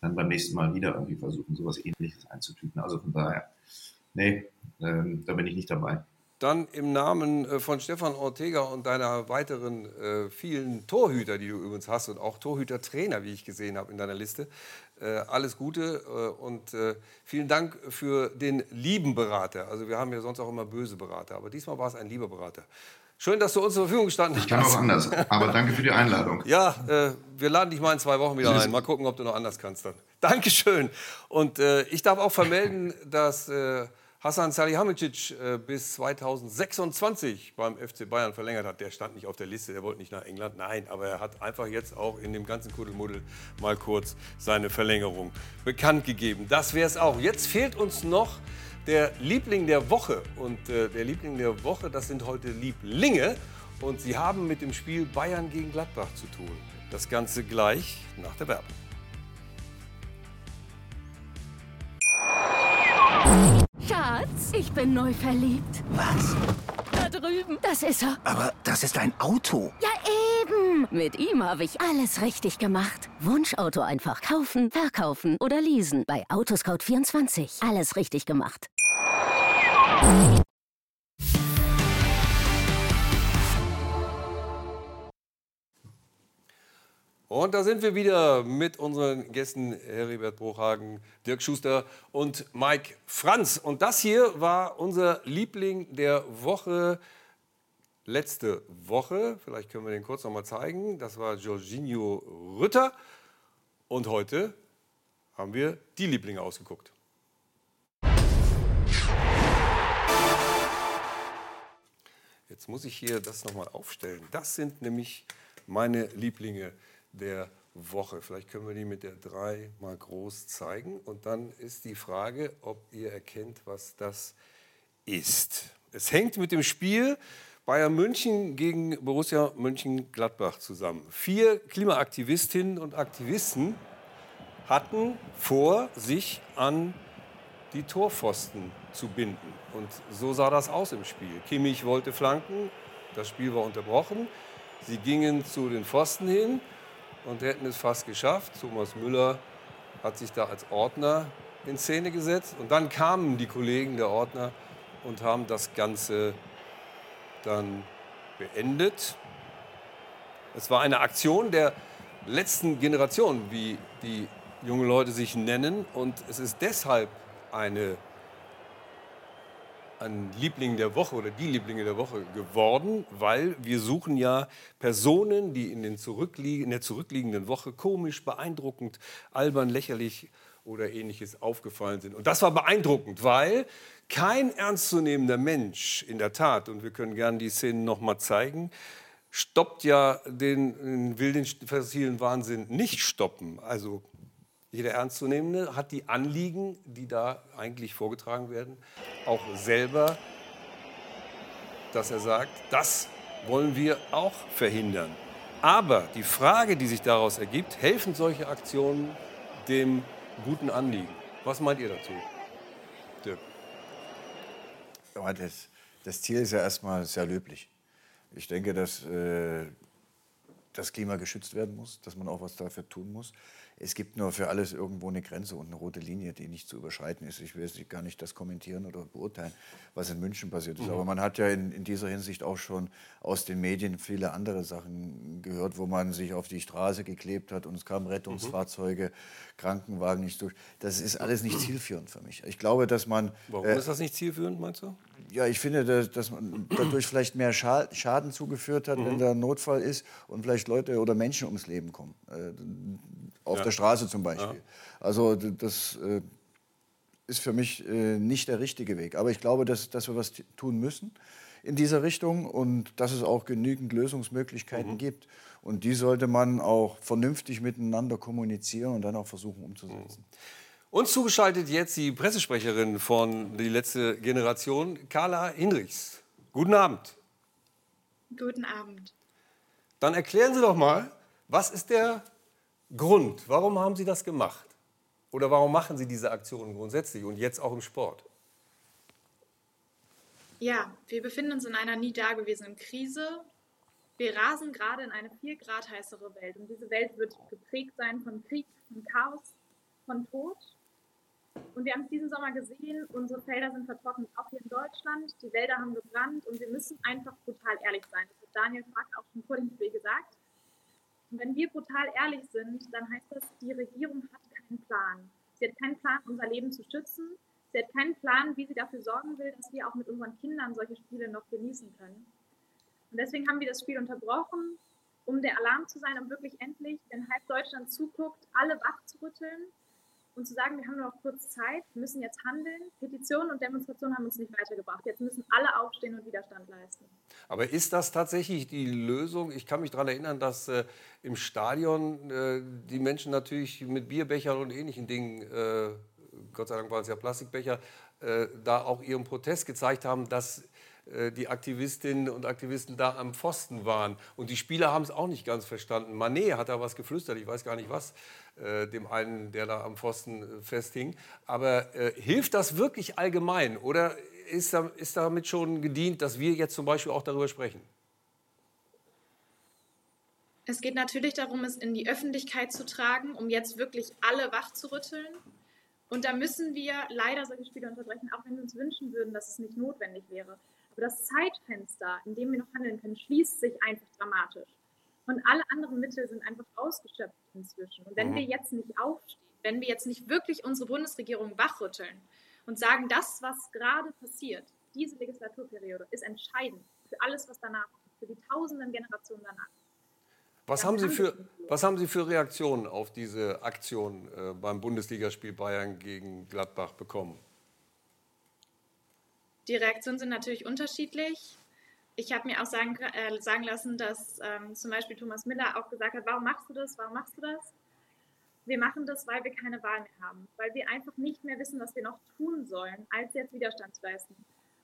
dann beim nächsten Mal wieder irgendwie versuchen, sowas ähnliches einzutüten. Also von daher, nee, ähm, da bin ich nicht dabei. Dann im Namen äh, von Stefan Ortega und deiner weiteren äh, vielen Torhüter, die du übrigens hast und auch Torhüter-Trainer, wie ich gesehen habe in deiner Liste, äh, alles Gute äh, und äh, vielen Dank für den lieben Berater. Also wir haben ja sonst auch immer böse Berater, aber diesmal war es ein lieber Berater. Schön, dass du uns zur Verfügung gestanden hast. Ich kann auch anders, aber danke für die Einladung. [laughs] Ja, äh, wir laden dich mal in zwei Wochen wieder ein. Mal gucken, ob du noch anders kannst dann. [laughs] Dankeschön. Und äh, ich darf auch vermelden, dass äh, Hasan Salihamidzic äh, bis 2026 beim FC Bayern verlängert hat. Der stand nicht auf der Liste, der wollte nicht nach England. Nein, aber er hat einfach jetzt auch in dem ganzen Kuddelmuddel mal kurz seine Verlängerung bekannt gegeben. Das wäre es auch. Jetzt fehlt uns noch der Liebling der Woche. Und äh, der Liebling der Woche, das sind heute Lieblinge. Und sie haben mit dem Spiel Bayern gegen Gladbach zu tun. Das Ganze gleich nach der Werbung. Schatz, Ich bin neu verliebt. Was? Da drüben. Das ist er. Aber das ist ein Auto. Ja, eben. Mit ihm habe ich alles richtig gemacht. Wunschauto einfach kaufen, verkaufen oder leasen. Bei Autoscout24. Alles richtig gemacht. Und da sind wir wieder mit unseren Gästen Heribert Bruchhagen, Dirk Schuster und Mike Franz. Und das hier war unser Liebling der Woche. Letzte Woche, vielleicht können wir den kurz noch mal zeigen. Das war Jorginho Rütter. Und heute haben wir die Lieblinge ausgeguckt. Jetzt muss ich hier das noch mal aufstellen. Das sind nämlich meine Lieblinge der Woche. Vielleicht können wir die mit der 3 mal groß zeigen. Und dann ist die Frage, ob ihr erkennt, was das ist. Es hängt mit dem Spiel Bayern München gegen Borussia Mönchengladbach zusammen. Vier Klimaaktivistinnen und Aktivisten hatten vor, sich an die Torpfosten zu binden. Und so sah das aus im Spiel. Kimmich wollte flanken, das Spiel war unterbrochen. Sie gingen zu den Pfosten hin und hätten es fast geschafft. Thomas Müller hat sich da als Ordner in Szene gesetzt. Und dann kamen die Kollegen der Ordner und haben das Ganze dann beendet. Es war eine Aktion der letzten Generation, wie die jungen Leute sich nennen. Und es ist deshalb eine ein Liebling der Woche oder die Lieblinge der Woche geworden, weil wir suchen ja Personen, die in, den zurücklie in der zurückliegenden Woche komisch, beeindruckend, albern, lächerlich oder ähnliches aufgefallen sind. Und das war beeindruckend, weil kein ernstzunehmender Mensch in der Tat, und wir können gerne die Szenen noch mal zeigen, stoppt ja den, den wilden, fossilen Wahnsinn nicht stoppen. Also jeder Ernstzunehmende hat die Anliegen, die da eigentlich vorgetragen werden, auch selber, dass er sagt, das wollen wir auch verhindern. Aber die Frage, die sich daraus ergibt, helfen solche Aktionen dem guten Anliegen? Was meint ihr dazu? Dirk. Das, das Ziel ist ja erstmal sehr löblich. Ich denke, dass äh, das Klima geschützt werden muss, dass man auch was dafür tun muss. Es gibt nur für alles irgendwo eine Grenze und eine rote Linie, die nicht zu überschreiten ist. Ich will jetzt gar nicht das kommentieren oder beurteilen, was in München passiert ist. Mhm. Aber man hat ja in, in, dieser Hinsicht auch schon aus den Medien viele andere Sachen gehört, wo man sich auf die Straße geklebt hat und es kamen Rettungsfahrzeuge, mhm. Krankenwagen nicht durch. Das ist alles nicht zielführend für mich. Ich glaube, dass man. Warum äh, ist das nicht zielführend, meinst du? Ja, ich finde, dass, dass man dadurch vielleicht mehr Schaden zugeführt hat, mhm. wenn da ein Notfall ist und vielleicht Leute oder Menschen ums Leben kommen. Äh, auf ja. der Straße zum Beispiel. Ja. Also das äh, ist für mich äh, nicht der richtige Weg. Aber ich glaube, dass, dass wir was tun müssen in dieser Richtung und dass es auch genügend Lösungsmöglichkeiten mhm. gibt. Und die sollte man auch vernünftig miteinander kommunizieren und dann auch versuchen umzusetzen. Mhm. Uns zugeschaltet jetzt die Pressesprecherin von Die letzte Generation, Carla Hinrichs. Guten Abend. Guten Abend. Dann erklären Sie doch mal, was ist der Grund? Warum haben Sie das gemacht? Oder warum machen Sie diese Aktionen grundsätzlich und jetzt auch im Sport? Ja, wir befinden uns in einer nie dagewesenen Krise. Wir rasen gerade in eine viel Grad heißere Welt. Und diese Welt wird geprägt sein von Krieg, von Chaos, von Tod. Und wir haben es diesen Sommer gesehen, unsere Felder sind vertrocknet, auch hier in Deutschland. Die Wälder haben gebrannt und wir müssen einfach brutal ehrlich sein. Das hat Daniel Frack auch schon vor dem Spiel gesagt. Und wenn wir brutal ehrlich sind, dann heißt das, die Regierung hat keinen Plan. Sie hat keinen Plan, unser Leben zu schützen. Sie hat keinen Plan, wie sie dafür sorgen will, dass wir auch mit unseren Kindern solche Spiele noch genießen können. Und deswegen haben wir das Spiel unterbrochen, um der Alarm zu sein, um wirklich endlich, wenn halb Deutschland zuguckt, alle wach zu rütteln und zu sagen, wir haben nur noch kurz Zeit, wir müssen jetzt handeln. Petitionen und Demonstrationen haben uns nicht weitergebracht. Jetzt müssen alle aufstehen und Widerstand leisten. Aber ist das tatsächlich die Lösung? Ich kann mich daran erinnern, dass äh, im Stadion äh, die Menschen natürlich mit Bierbechern und ähnlichen Dingen, äh, Gott sei Dank waren es ja Plastikbecher, äh, da auch ihren Protest gezeigt haben, dass die Aktivistinnen und Aktivisten da am Pfosten waren. Und die Spieler haben es auch nicht ganz verstanden. Manet hat da was geflüstert, ich weiß gar nicht was, äh, dem einen, der da am Pfosten äh, festhing. Aber äh, hilft das wirklich allgemein? Oder ist, ist damit schon gedient, dass wir jetzt zum Beispiel auch darüber sprechen? Es geht natürlich darum, es in die Öffentlichkeit zu tragen, um jetzt wirklich alle wach zu rütteln. Und da müssen wir leider solche Spiele unterbrechen, auch wenn wir uns wünschen würden, dass es nicht notwendig wäre. Aber das Zeitfenster, in dem wir noch handeln können, schließt sich einfach dramatisch. Und alle anderen Mittel sind einfach ausgeschöpft inzwischen. Und wenn mhm. wir jetzt nicht aufstehen, wenn wir jetzt nicht wirklich unsere Bundesregierung wachrütteln und sagen, das, was gerade passiert, diese Legislaturperiode, ist entscheidend für alles, was danach kommt, für die tausenden Generationen danach. Was haben, Sie für, was haben Sie für Reaktionen auf diese Aktion äh, beim Bundesligaspiel Bayern gegen Gladbach bekommen? Die Reaktionen sind natürlich unterschiedlich. Ich habe mir auch sagen, äh, sagen lassen, dass ähm, zum Beispiel Thomas Miller auch gesagt hat, warum machst du das, warum machst du das? Wir machen das, weil wir keine Wahl mehr haben, weil wir einfach nicht mehr wissen, was wir noch tun sollen, als jetzt Widerstand zu leisten.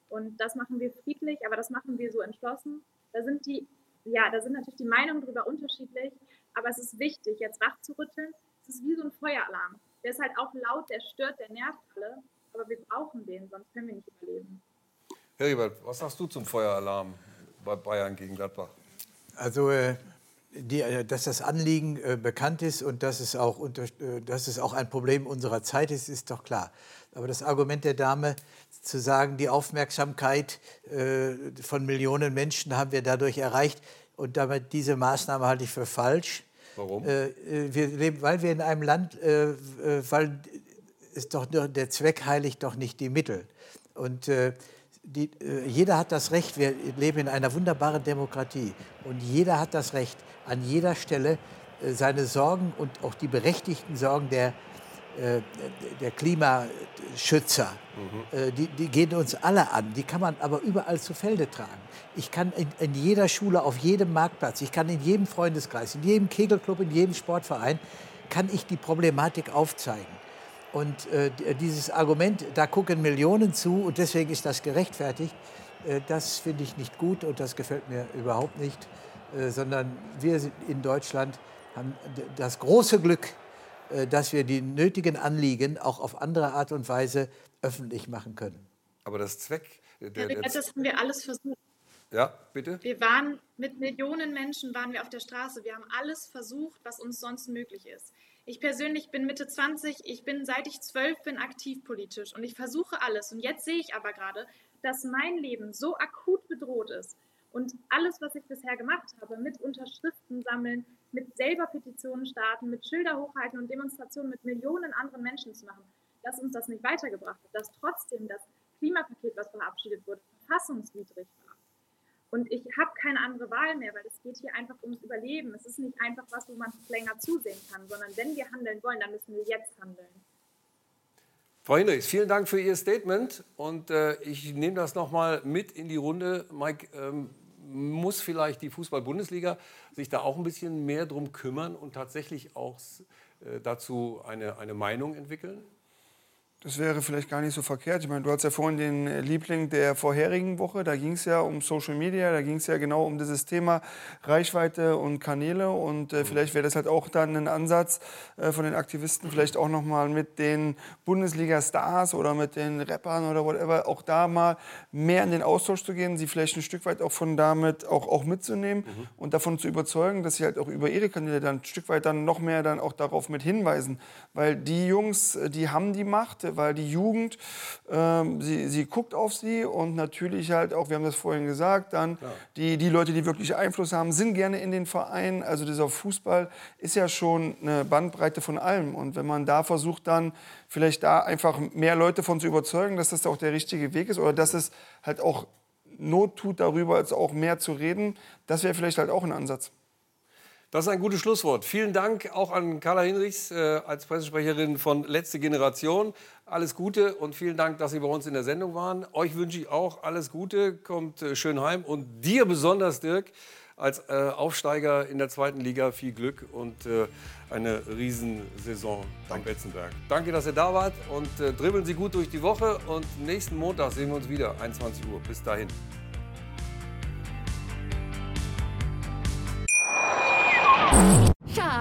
Und das machen wir friedlich, aber das machen wir so entschlossen. Da sind die ja, da sind natürlich die Meinungen darüber unterschiedlich, aber es ist wichtig, jetzt wach zu rütteln. Es ist wie so ein Feueralarm. Der ist halt auch laut, der stört, der nervt alle, aber wir brauchen den, sonst können wir nicht überleben. Herr Riebert, was sagst du zum Feueralarm bei Bayern gegen Gladbach? Also, äh, die, äh, dass das Anliegen äh, bekannt ist und dass es, auch unter, äh, dass es auch ein Problem unserer Zeit ist, ist doch klar. Aber das Argument der Dame, zu sagen, die Aufmerksamkeit äh, von Millionen Menschen haben wir dadurch erreicht und damit diese Maßnahme halte ich für falsch. Warum? Äh, wir leben, weil wir in einem Land, weil ist doch der Zweck heiligt doch nicht die Mittel. Und die, jeder hat das Recht, wir leben in einer wunderbaren Demokratie und jeder hat das Recht, an jeder Stelle seine Sorgen und auch die berechtigten Sorgen der äh, der Klimaschützer, mhm. Äh, die, die gehen uns alle an. Die kann man aber überall zu Felde tragen. Ich kann in, in, jeder Schule, auf jedem Marktplatz, ich kann in jedem Freundeskreis, in jedem Kegelclub, in jedem Sportverein, kann ich die Problematik aufzeigen. Und äh, dieses Argument, da gucken Millionen zu und deswegen ist das gerechtfertigt, äh, das finde ich nicht gut und das gefällt mir überhaupt nicht, äh, sondern wir in Deutschland haben das große Glück, äh, dass wir die nötigen Anliegen auch auf andere Art und Weise öffentlich machen können. Aber das Zweck. Der, der das haben wir alles versucht. Ja, bitte. Wir waren mit Millionen Menschen waren wir auf der Straße. Wir haben alles versucht, was uns sonst möglich ist. Ich persönlich bin Mitte 20, ich bin seit ich zwölf bin aktiv politisch und ich versuche alles. Und jetzt sehe ich aber gerade, dass mein Leben so akut bedroht ist, und alles, was ich bisher gemacht habe, mit Unterschriften sammeln, mit selber Petitionen starten, mit Schilder hochhalten und Demonstrationen mit Millionen anderen Menschen zu machen, dass uns das nicht weitergebracht hat, dass trotzdem das Klimapaket, was verabschiedet wurde, verfassungswidrig war. Und ich habe keine andere Wahl mehr, weil es geht hier einfach ums Überleben. Es ist nicht einfach was, wo man länger zusehen kann, sondern wenn wir handeln wollen, dann müssen wir jetzt handeln. Frau Hinrichs, vielen Dank für Ihr Statement und äh, ich nehme das nochmal mit in die Runde. Mike, ähm, muss vielleicht die Fußball-Bundesliga sich da auch ein bisschen mehr drum kümmern und tatsächlich auch äh, dazu eine, eine Meinung entwickeln? Das wäre vielleicht gar nicht so verkehrt. Ich meine, du hast ja vorhin den äh, Liebling der vorherigen Woche, da ging es ja um Social Media, da ging es ja genau um dieses Thema Reichweite und Kanäle und äh, vielleicht wäre das halt auch dann ein Ansatz äh, von den Aktivisten, vielleicht auch nochmal mit den Bundesliga-Stars oder mit den Rappern oder whatever, auch da mal mehr in den Austausch zu gehen, sie vielleicht ein Stück weit auch von damit auch, auch mitzunehmen mhm. und davon zu überzeugen, dass sie halt auch über ihre Kanäle dann ein Stück weit dann noch mehr dann auch darauf mit hinweisen, weil die Jungs, äh, die haben die Macht, weil die Jugend, ähm, sie, sie guckt auf sie und natürlich halt auch, wir haben das vorhin gesagt, dann ja. die, die Leute, die wirklich Einfluss haben, sind gerne in den Vereinen. Also dieser Fußball ist ja schon eine Bandbreite von allem. Und wenn man da versucht, dann vielleicht da einfach mehr Leute von zu überzeugen, dass das auch der richtige Weg ist oder dass es halt auch Not tut, darüber als auch mehr zu reden, das wäre vielleicht halt auch ein Ansatz. Das ist ein gutes Schlusswort. Vielen Dank auch an Carla Hinrichs äh, als Pressesprecherin von Letzte Generation. Alles Gute und vielen Dank, dass Sie bei uns in der Sendung waren. Euch wünsche ich auch alles Gute, kommt äh, schön heim und dir besonders, Dirk, als äh, Aufsteiger in der zweiten Liga viel Glück und äh, eine Riesensaison am Betzenberg. Danke, dass ihr da wart und äh, dribbeln Sie gut durch die Woche und nächsten Montag sehen wir uns wieder, 21 Uhr. Bis dahin.